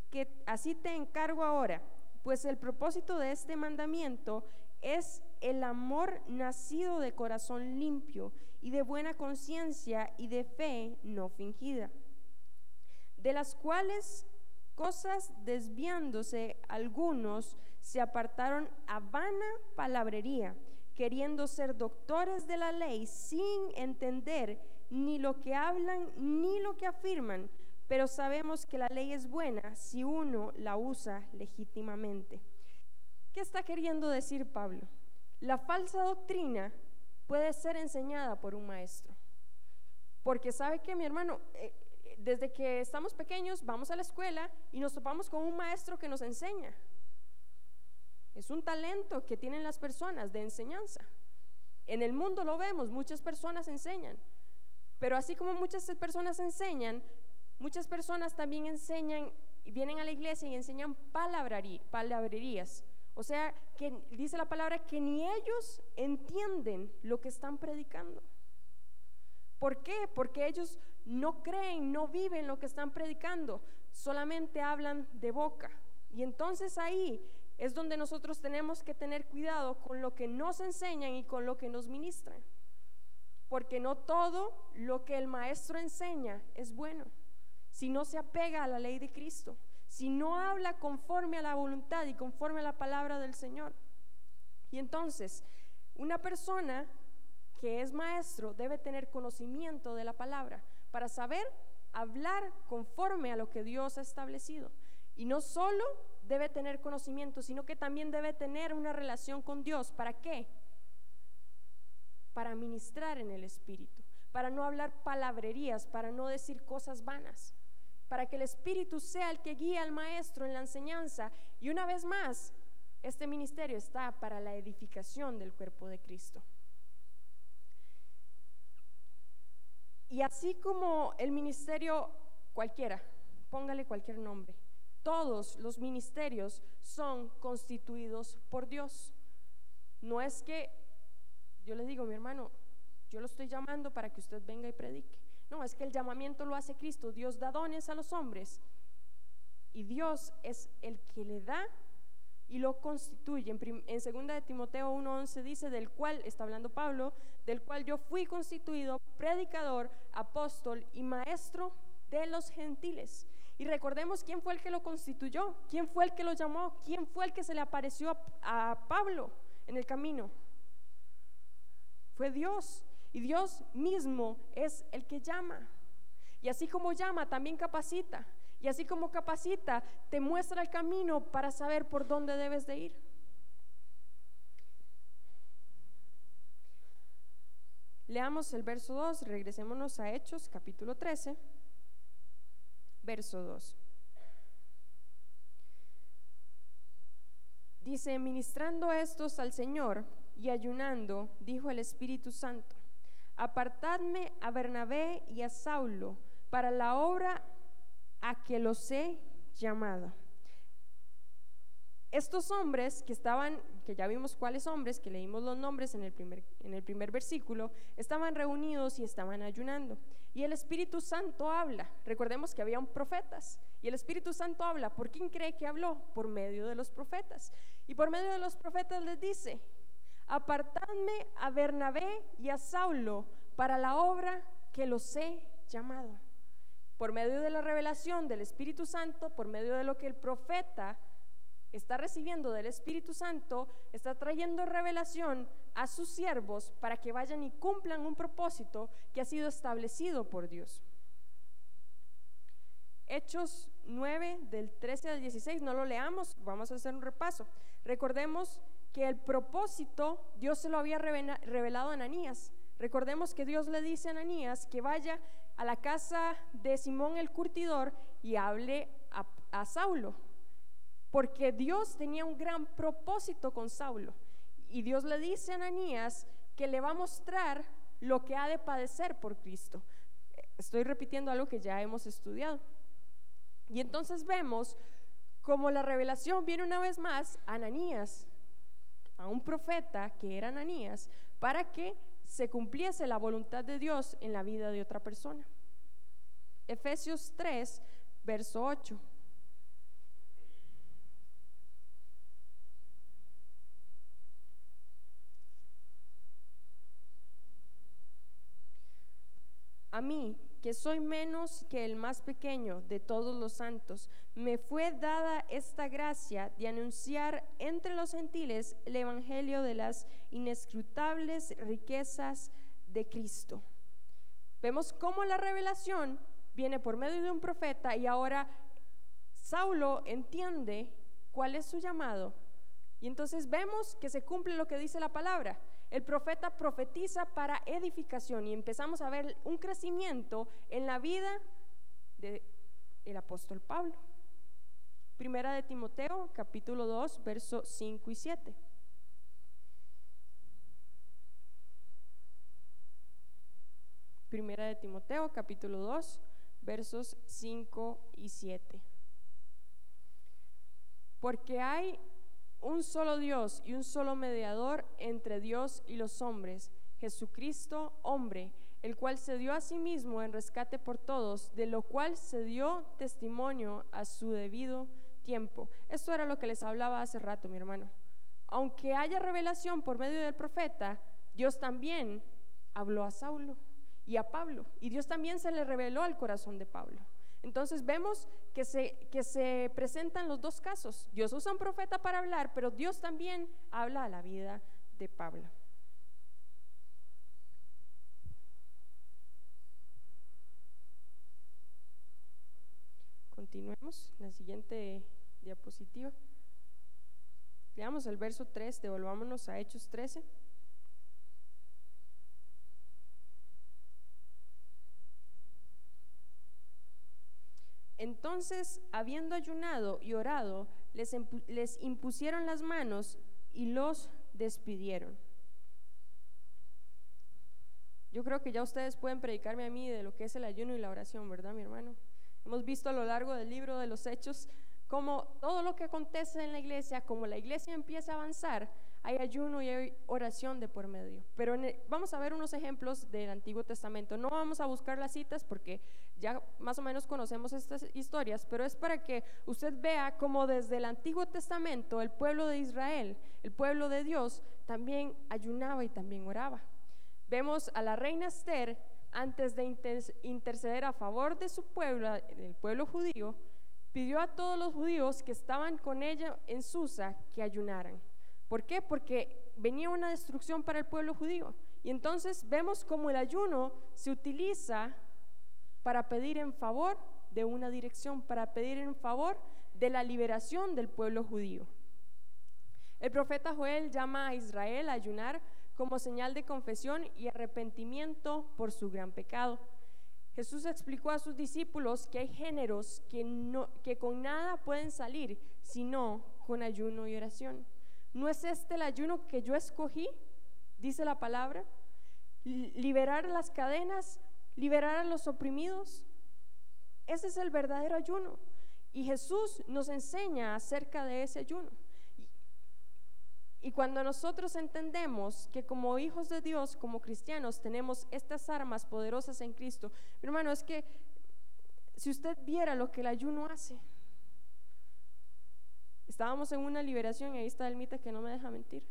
que así te encargo ahora, pues el propósito de este mandamiento es el amor nacido de corazón limpio y de buena conciencia y de fe no fingida, de las cuales cosas desviándose algunos se apartaron a vana palabrería, queriendo ser doctores de la ley sin entender ni lo que hablan ni lo que afirman, pero sabemos que la ley es buena si uno la usa legítimamente. ¿Qué está queriendo decir Pablo? La falsa doctrina puede ser enseñada por un maestro. Porque sabe que mi hermano, eh, desde que estamos pequeños vamos a la escuela y nos topamos con un maestro que nos enseña. Es un talento que tienen las personas de enseñanza. En el mundo lo vemos, muchas personas enseñan. Pero así como muchas personas enseñan, muchas personas también enseñan y vienen a la iglesia y enseñan palabrerías. O sea, que dice la palabra que ni ellos entienden lo que están predicando. ¿Por qué? Porque ellos no creen, no viven lo que están predicando, solamente hablan de boca. Y entonces ahí es donde nosotros tenemos que tener cuidado con lo que nos enseñan y con lo que nos ministran. Porque no todo lo que el maestro enseña es bueno, si no se apega a la ley de Cristo si no habla conforme a la voluntad y conforme a la palabra del Señor. Y entonces, una persona que es maestro debe tener conocimiento de la palabra para saber hablar conforme a lo que Dios ha establecido. Y no solo debe tener conocimiento, sino que también debe tener una relación con Dios. ¿Para qué? Para ministrar en el Espíritu, para no hablar palabrerías, para no decir cosas vanas para que el Espíritu sea el que guíe al maestro en la enseñanza. Y una vez más, este ministerio está para la edificación del cuerpo de Cristo. Y así como el ministerio cualquiera, póngale cualquier nombre, todos los ministerios son constituidos por Dios. No es que yo le digo, mi hermano, yo lo estoy llamando para que usted venga y predique. No, es que el llamamiento lo hace Cristo. Dios da dones a los hombres y Dios es el que le da y lo constituye. En, en segunda de Timoteo 1:11 dice, del cual está hablando Pablo, del cual yo fui constituido predicador, apóstol y maestro de los gentiles. Y recordemos quién fue el que lo constituyó, quién fue el que lo llamó, quién fue el que se le apareció a Pablo en el camino. Fue Dios. Y Dios mismo es el que llama. Y así como llama, también capacita. y así como capacita, te muestra el camino para saber por dónde debes de ir. Leamos el verso 2, regresémonos a Hechos capítulo 13, verso 2. Dice, ministrando estos al Señor y ayunando, dijo el Espíritu Santo, apartadme a Bernabé y a Saulo para la obra a que los he llamado. Estos hombres que estaban, que ya vimos cuáles hombres, que leímos los nombres en el, primer, en el primer versículo, estaban reunidos y estaban ayunando. Y el Espíritu Santo habla. Recordemos que habían profetas. Y el Espíritu Santo habla. ¿Por quién cree que habló? Por medio de los profetas. Y por medio de los profetas les dice, apartadme a Bernabé y a Saulo para la obra que los he llamado. Por medio de la revelación del Espíritu Santo, por medio de lo que el profeta está recibiendo del Espíritu Santo, está trayendo revelación a sus siervos para que vayan y cumplan un propósito que ha sido establecido por Dios. Hechos 9 del 13 al 16, no lo leamos, vamos a hacer un repaso. Recordemos que el propósito Dios se lo había revelado a Ananías. Recordemos que Dios le dice a Ananías que vaya a la casa de Simón el curtidor y hable a, a Saulo, porque Dios tenía un gran propósito con Saulo. Y Dios le dice a Ananías que le va a mostrar lo que ha de padecer por Cristo. Estoy repitiendo algo que ya hemos estudiado. Y entonces vemos como la revelación viene una vez más a Ananías, a un profeta que era Ananías, para que se cumpliese la voluntad de Dios en la vida de otra persona. Efesios 3, verso 8. A mí, que soy menos que el más pequeño de todos los santos, me fue dada esta gracia de anunciar entre los gentiles el Evangelio de las inescrutables riquezas de Cristo. Vemos cómo la revelación viene por medio de un profeta y ahora Saulo entiende cuál es su llamado. Y entonces vemos que se cumple lo que dice la palabra el profeta profetiza para edificación y empezamos a ver un crecimiento en la vida del apóstol Pablo. Primera de Timoteo, capítulo 2, versos 5 y 7. Primera de Timoteo, capítulo 2, versos 5 y 7. Porque hay un solo Dios y un solo mediador entre Dios y los hombres, Jesucristo, hombre, el cual se dio a sí mismo en rescate por todos, de lo cual se dio testimonio a su debido tiempo. Esto era lo que les hablaba hace rato, mi hermano. Aunque haya revelación por medio del profeta, Dios también habló a Saulo y a Pablo, y Dios también se le reveló al corazón de Pablo. Entonces vemos que se, que se presentan los dos casos. Dios usa un profeta para hablar, pero Dios también habla a la vida de Pablo. Continuemos la siguiente diapositiva. Leamos el verso 3, devolvámonos a Hechos 13. Entonces, habiendo ayunado y orado, les, impusieron las manos y los despidieron. Yo creo que ya ustedes pueden predicarme a mí de lo que es el ayuno y la oración, ¿verdad, mi hermano? Hemos visto a lo largo del libro de los Hechos cómo todo lo que acontece en la iglesia, como la iglesia empieza a avanzar, hay ayuno y hay oración de por medio. Pero vamos a ver unos ejemplos del Antiguo Testamento. No vamos a buscar las citas porque ya más o menos conocemos estas historias, pero es para que usted vea cómo desde el Antiguo Testamento el pueblo de Israel, el pueblo de Dios, también ayunaba y también oraba. Vemos a la reina Esther antes de interceder a favor de su pueblo, del pueblo judío, pidió a todos los judíos que estaban con ella en Susa que ayunaran. ¿Por qué? Porque venía una destrucción para el pueblo judío. Y entonces vemos cómo el ayuno se utiliza para pedir en favor de una dirección para pedir en favor de la liberación del pueblo judío. El profeta Joel llama a Israel a ayunar como señal de confesión y arrepentimiento por su gran pecado. Jesús explicó a sus discípulos que hay géneros que, no, que con nada pueden salir, sino con ayuno y oración. ¿No es este el ayuno que yo escogí? Dice la palabra. Liberar las cadenas, liberar a los oprimidos. Ese es el verdadero ayuno. Y Jesús nos enseña acerca de ese ayuno. Y cuando nosotros entendemos que como hijos de Dios, como cristianos, tenemos estas armas poderosas en Cristo, mi hermano, es que si usted viera lo que el ayuno hace, estábamos en una liberación y ahí está el mita que no me deja mentir.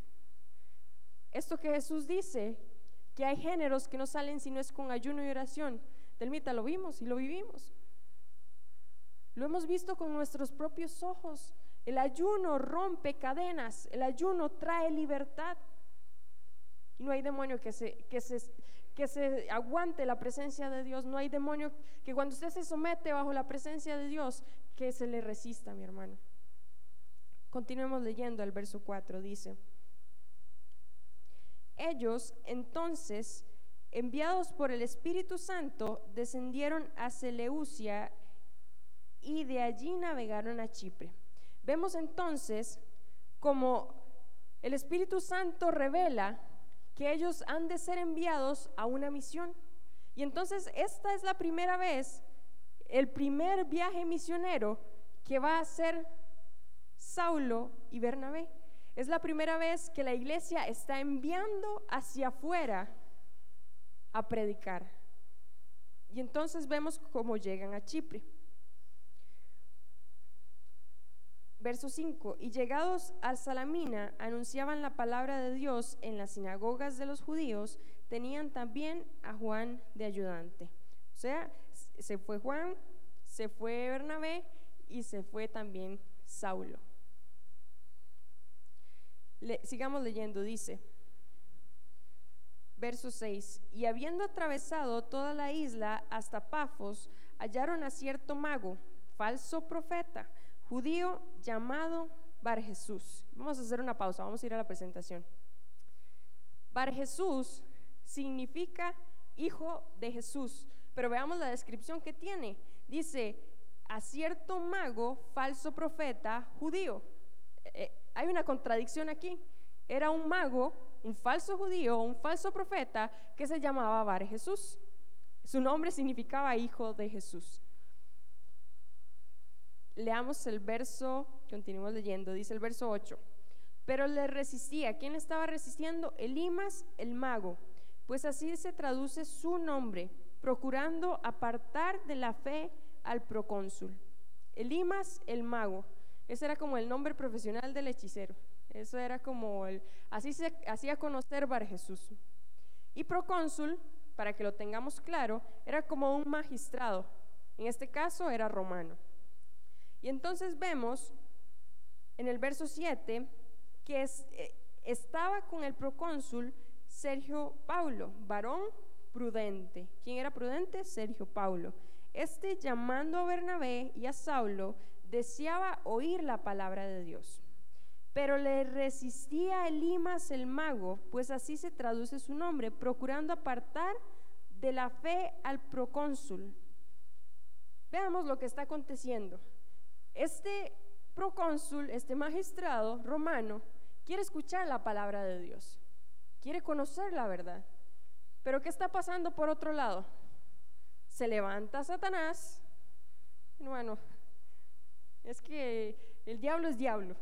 Esto que Jesús dice, que hay géneros que no salen si no es con ayuno y oración, del mita lo vimos y lo vivimos. Lo hemos visto con nuestros propios ojos. El ayuno rompe cadenas, el ayuno trae libertad. Y no hay demonio que se, que, se, que se aguante la presencia de Dios, no hay demonio que cuando usted se somete bajo la presencia de Dios, que se le resista, mi hermano. Continuemos leyendo el verso 4, dice, ellos entonces, enviados por el Espíritu Santo, descendieron a Seleucia y de allí navegaron a Chipre. Vemos entonces como el Espíritu Santo revela que ellos han de ser enviados a una misión. Y entonces esta es la primera vez, el primer viaje misionero que va a hacer Saulo y Bernabé. Es la primera vez que la iglesia está enviando hacia afuera a predicar. Y entonces vemos cómo llegan a Chipre. Verso 5, y llegados al Salamina, anunciaban la palabra de Dios en las sinagogas de los judíos, tenían también a Juan de ayudante. O sea, se fue Juan, se fue Bernabé y se fue también Saulo. Sigamos leyendo, dice, verso 6, y habiendo atravesado toda la isla hasta Pafos, hallaron a cierto mago, falso profeta, judío llamado Bar Jesús. Vamos a hacer una pausa, vamos a ir a la presentación. Bar Jesús significa hijo de Jesús, pero veamos la descripción que tiene. Dice, a cierto mago, falso profeta, judío. Hay una contradicción aquí. Era un mago, un falso judío, un falso profeta que se llamaba Bar Jesús. Su nombre significaba hijo de Jesús. Leamos el verso, continuamos leyendo, dice el verso 8. Pero le resistía. ¿Quién estaba resistiendo? Elimas, el mago. Pues así se traduce su nombre, procurando apartar de la fe al procónsul. Elimas, el mago. Ese era como el nombre profesional del hechicero. Eso era como el, así se hacía conocer Bar Jesús. Y procónsul, para que lo tengamos claro, era como un magistrado. En este caso era romano. Y entonces vemos en el verso 7 que eh, estaba con el procónsul Sergio Paulo, varón prudente. ¿Quién era prudente? Sergio Paulo. Este llamando a Bernabé y a Saulo deseaba oír la palabra de Dios. Pero le resistía Elimas el mago, pues así se traduce su nombre, procurando apartar de la fe al procónsul. Veamos lo que está aconteciendo. Este procónsul, este magistrado romano, quiere escuchar la palabra de Dios, quiere conocer la verdad. Pero ¿qué está pasando por otro lado? Se levanta Satanás. Bueno, es que el diablo es diablo.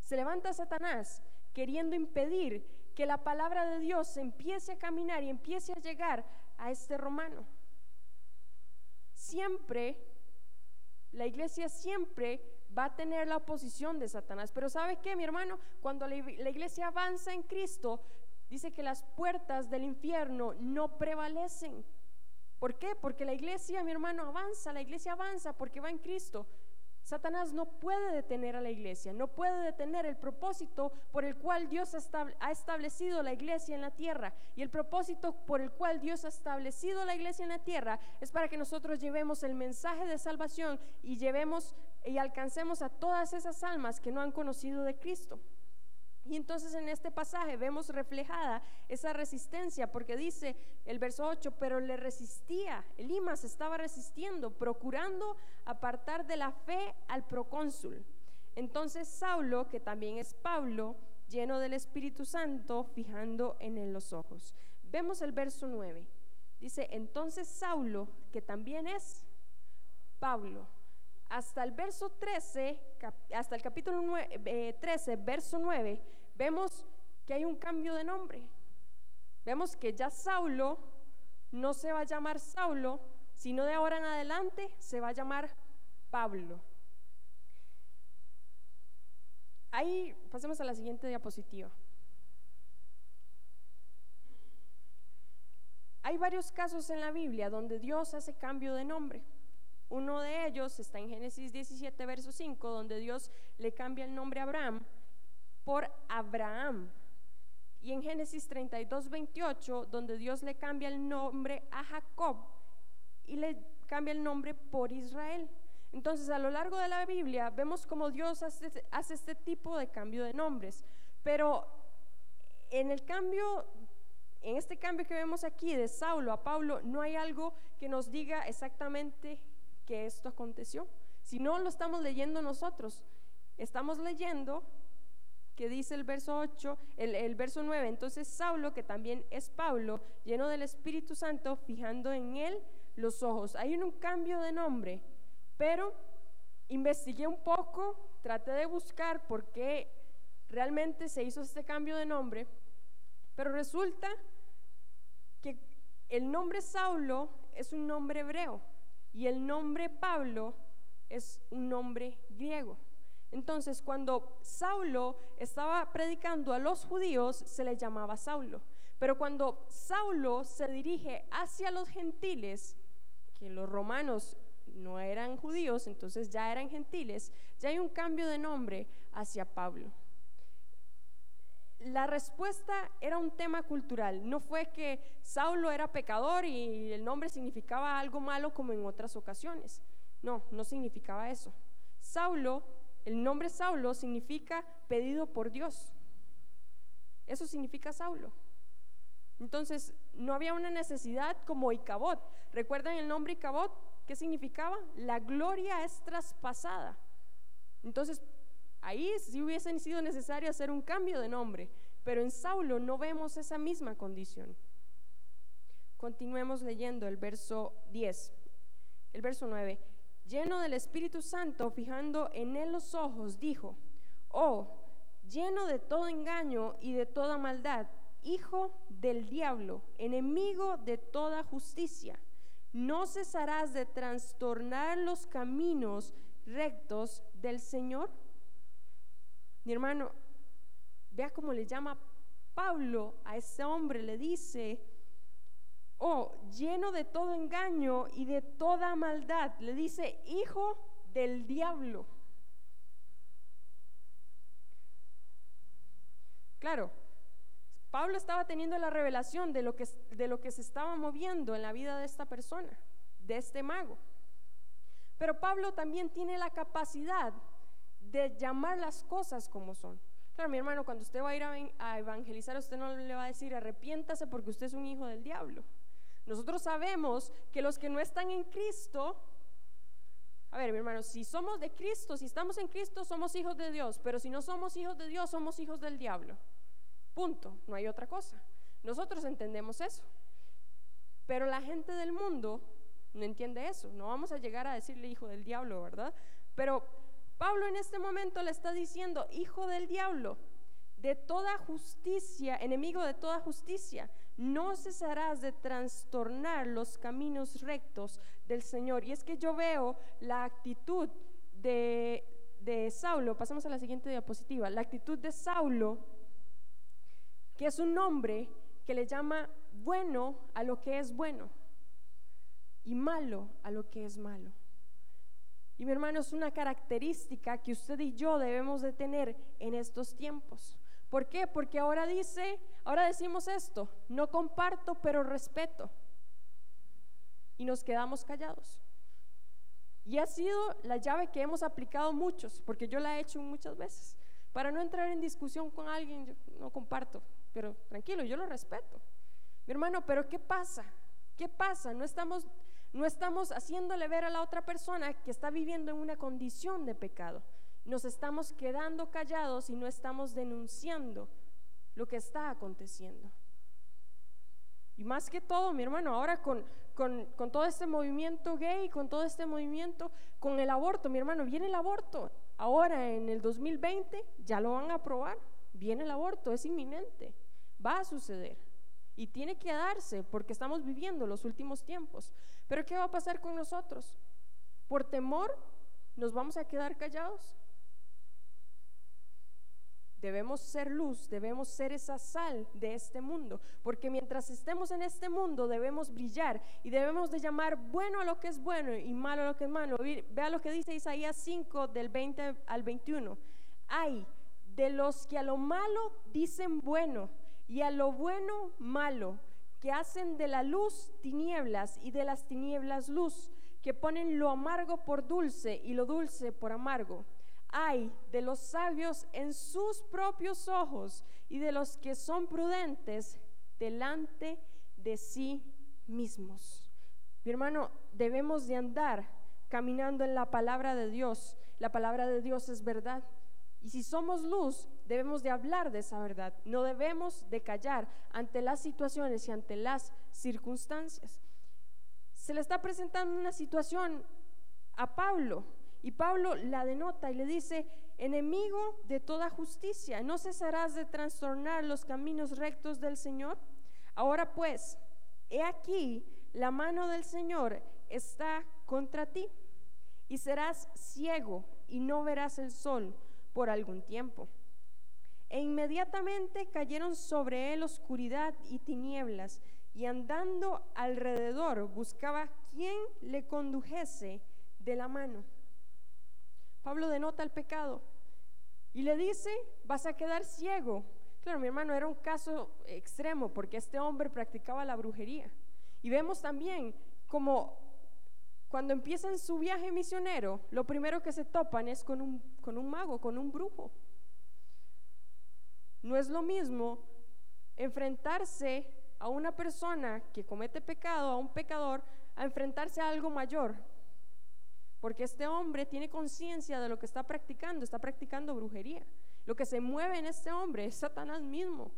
Se levanta Satanás queriendo impedir que la palabra de Dios empiece a caminar y empiece a llegar a este romano. Siempre la iglesia siempre va a tener la oposición de Satanás. Pero ¿sabe qué, mi hermano? Cuando la iglesia avanza en Cristo, dice que las puertas del infierno no prevalecen. ¿Por qué? Porque la iglesia, mi hermano, avanza, la iglesia avanza porque va en Cristo. Satanás no puede detener a la iglesia, no puede detener el propósito por el cual Dios ha establecido la iglesia en la tierra. Y el propósito por el cual Dios ha establecido la iglesia en la tierra es para que nosotros llevemos el mensaje de salvación y llevemos y alcancemos a todas esas almas que no han conocido de Cristo. Y entonces en este pasaje vemos reflejada esa resistencia, porque dice el verso 8, pero le resistía, el se estaba resistiendo, procurando apartar de la fe al procónsul. Entonces Saulo, que también es Pablo, lleno del Espíritu Santo, fijando en él los ojos. Vemos el verso 9. Dice, entonces Saulo, que también es Pablo, hasta el verso 13, hasta el capítulo 13, eh, verso 9, vemos que hay un cambio de nombre. Vemos que ya Saulo no se va a llamar Saulo, sino de ahora en adelante se va a llamar Pablo. Ahí pasemos a la siguiente diapositiva. Hay varios casos en la Biblia donde Dios hace cambio de nombre. Uno de ellos está en Génesis 17, verso 5, donde Dios le cambia el nombre a Abraham por Abraham. Y en Génesis 32, 28, donde Dios le cambia el nombre a Jacob y le cambia el nombre por Israel. Entonces, a lo largo de la Biblia vemos cómo Dios hace, hace este tipo de cambio de nombres. Pero en el cambio, en este cambio que vemos aquí de Saulo a Pablo, no hay algo que nos diga exactamente que esto aconteció. Si no lo estamos leyendo nosotros, estamos leyendo que dice el verso 8, el, verso 9, entonces Saulo, que también es Pablo, lleno del Espíritu Santo, fijando en él los ojos. Hay un cambio de nombre, pero investigué un poco, traté de buscar por qué realmente se hizo este cambio de nombre, pero resulta que el nombre Saulo es un nombre hebreo. Y el nombre Pablo es un nombre griego. Entonces, cuando Saulo estaba predicando a los judíos, se le llamaba Saulo. Pero cuando Saulo se dirige hacia los gentiles, que los romanos no eran judíos, entonces ya eran gentiles, ya hay un cambio de nombre hacia Pablo. La respuesta era un tema cultural, no fue que Saulo era pecador y el nombre significaba algo malo como en otras ocasiones. No, no significaba eso. Saulo, el nombre Saulo significa pedido por Dios. Eso significa Saulo. Entonces, no había una necesidad como Icabod. ¿Recuerdan el nombre Icabod? ¿Qué significaba? La gloria es traspasada. Entonces, Ahí sí hubiese sido necesario hacer un cambio de nombre, pero en Saulo no vemos esa misma condición. Continuemos leyendo el verso 10, el verso 9. Lleno del Espíritu Santo, fijando en él los ojos, dijo, oh, lleno de todo engaño y de toda maldad, hijo del diablo, enemigo de toda justicia, ¿no cesarás de trastornar los caminos rectos del Señor? Mi hermano, vea cómo le llama Pablo a ese hombre, le dice, oh, lleno de todo engaño y de toda maldad, le dice, hijo del diablo. Claro, Pablo estaba teniendo la revelación de lo, que, de lo que se estaba moviendo en la vida de esta persona, de este mago. Pero Pablo también tiene la capacidad de llamar las cosas como son. Claro, mi hermano, cuando usted va a ir a evangelizar, usted no le va a decir arrepiéntase porque usted es un hijo del diablo. Nosotros sabemos que los que no están en Cristo, a ver, mi hermano, si somos de Cristo, si estamos en Cristo, somos hijos de Dios, pero si no somos hijos de Dios, somos hijos del diablo. Punto, no hay otra cosa. Nosotros entendemos eso. Pero la gente del mundo no entiende eso. No vamos a llegar a decirle hijo del diablo, ¿verdad? Pero Pablo en este momento le está diciendo, hijo del diablo, de toda justicia, enemigo de toda justicia, no cesarás de trastornar los caminos rectos del Señor. Y es que yo veo la actitud de, de Saulo, pasamos a la siguiente diapositiva, la actitud de Saulo, que es un hombre que le llama bueno a lo que es bueno y malo a lo que es malo. Y mi hermano, es una característica que usted y yo debemos de tener en estos tiempos. ¿Por qué? Porque ahora dice, ahora decimos esto, no comparto, pero respeto. Y nos quedamos callados. Y ha sido la llave que hemos aplicado muchos, porque yo la he hecho muchas veces. Para no entrar en discusión con alguien, no comparto, pero tranquilo, yo lo respeto. Mi hermano, pero ¿qué pasa? ¿Qué pasa? No estamos, no estamos haciéndole ver a la otra persona que está viviendo en una condición de pecado. Nos estamos quedando callados y no estamos denunciando lo que está aconteciendo. Y más que todo, mi hermano, ahora con, con, todo este movimiento gay, con todo este movimiento, con el aborto, mi hermano, viene el aborto. Ahora en el 2020 ya lo van a aprobar. Viene el aborto, es inminente, va a suceder. Y tiene que darse porque estamos viviendo los últimos tiempos. Pero ¿qué va a pasar con nosotros? ¿Por temor nos vamos a quedar callados? Debemos ser luz, debemos ser esa sal de este mundo, porque mientras estemos en este mundo debemos brillar y debemos de llamar bueno a lo que es bueno y malo a lo que es malo. Vea lo que dice Isaías 5 del 20 al 21. Hay de los que a lo malo dicen bueno y a lo bueno malo, que hacen de la luz tinieblas y de las tinieblas luz, que ponen lo amargo por dulce y lo dulce por amargo hay de los sabios en sus propios ojos y de los que son prudentes delante de sí mismos. Mi hermano, debemos de andar caminando en la palabra de Dios. La palabra de Dios es verdad. Y si somos luz, debemos de hablar de esa verdad. No debemos de callar ante las situaciones y ante las circunstancias. Se le está presentando una situación a Pablo y Pablo la denota y le dice, enemigo de toda justicia, ¿no cesarás de trastornar los caminos rectos del Señor? Ahora pues, he aquí, la mano del Señor está contra ti y serás ciego y no verás el sol por algún tiempo. E inmediatamente cayeron sobre él oscuridad y tinieblas, y andando alrededor buscaba quien le condujese de la mano. Pablo denota el pecado y le dice, vas a quedar ciego. Claro, mi hermano, era un caso extremo porque este hombre practicaba la brujería. Y vemos también como cuando empiezan su viaje misionero, lo primero que se topan es con un, con un mago, con un brujo. No es lo mismo enfrentarse a una persona que comete pecado, a un pecador, a enfrentarse a algo mayor, porque este hombre tiene conciencia de lo que está practicando, está practicando brujería. Lo que se mueve en este hombre es Satanás mismo.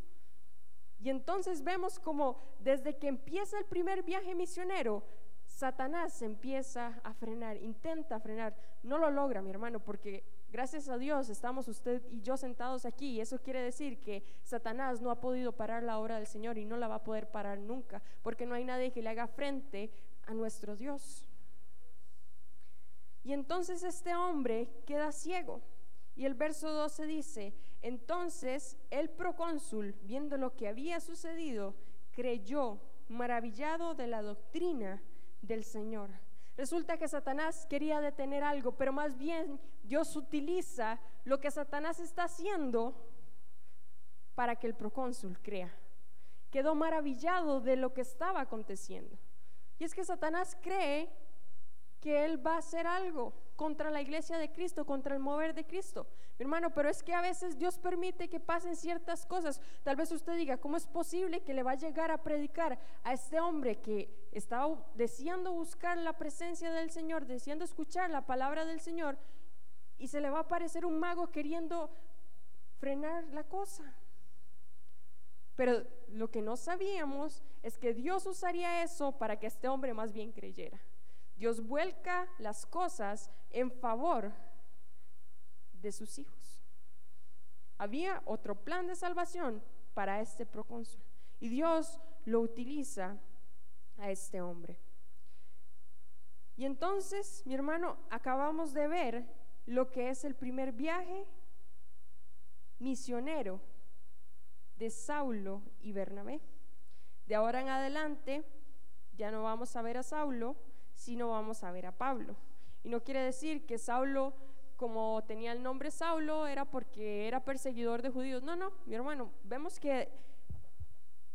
Y entonces vemos como desde que empieza el primer viaje misionero, Satanás empieza a frenar, intenta frenar. No lo logra, mi hermano, porque gracias a Dios estamos usted y yo sentados aquí. Y eso quiere decir que Satanás no ha podido parar la obra del Señor y no la va a poder parar nunca, porque no hay nadie que le haga frente a nuestro Dios. Y entonces este hombre queda ciego. Y el verso 12 dice, entonces el procónsul, viendo lo que había sucedido, creyó maravillado de la doctrina del Señor. Resulta que Satanás quería detener algo, pero más bien Dios utiliza lo que Satanás está haciendo para que el procónsul crea. Quedó maravillado de lo que estaba aconteciendo. Y es que Satanás cree que Él va a hacer algo contra la iglesia de Cristo, contra el mover de Cristo. Mi hermano, pero es que a veces Dios permite que pasen ciertas cosas. Tal vez usted diga, ¿cómo es posible que le va a llegar a predicar a este hombre que estaba deseando buscar la presencia del Señor, deseando escuchar la palabra del Señor, y se le va a aparecer un mago queriendo frenar la cosa? Pero lo que no sabíamos es que Dios usaría eso para que este hombre más bien creyera. Dios vuelca las cosas en favor de sus hijos. Había otro plan de salvación para este procónsul y Dios lo utiliza a este hombre. Y entonces, mi hermano, acabamos de ver lo que es el primer viaje misionero de Saulo y Bernabé. De ahora en adelante ya no vamos a ver a Saulo, sino vamos a ver a Pablo. Y no quiere decir que Saulo, como tenía el nombre Saulo, era porque era perseguidor de judíos. No, no, mi hermano, vemos que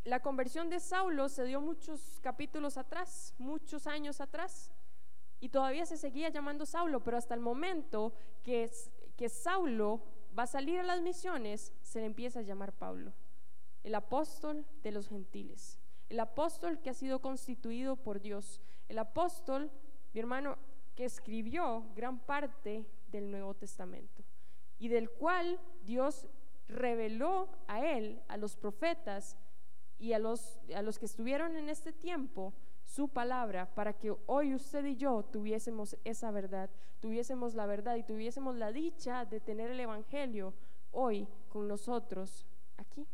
la conversión de Saulo se dio muchos capítulos atrás, muchos años atrás, y todavía se seguía llamando Saulo, pero hasta el momento que, que Saulo va a salir a las misiones, se le empieza a llamar Pablo, el apóstol de los gentiles, el apóstol que ha sido constituido por Dios, el apóstol, mi hermano, que escribió gran parte del Nuevo Testamento y del cual Dios reveló a él, a los profetas y a los, a los que estuvieron en este tiempo, su palabra para que hoy usted y yo tuviésemos esa verdad, tuviésemos la verdad y tuviésemos la dicha de tener el Evangelio hoy con nosotros aquí.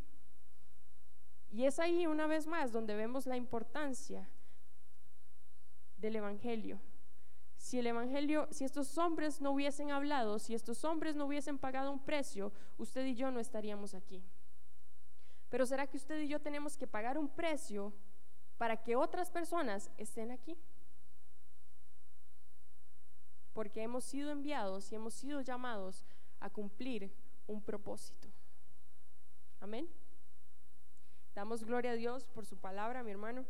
Y es ahí una vez más donde vemos la importancia del Evangelio. Si el Evangelio, si estos hombres no hubiesen hablado, si estos hombres no hubiesen pagado un precio, usted y yo no estaríamos aquí. Pero ¿será que usted y yo tenemos que pagar un precio para que otras personas estén aquí? Porque hemos sido enviados y hemos sido llamados a cumplir un propósito. Amén. Damos gloria a Dios por su palabra, mi hermano.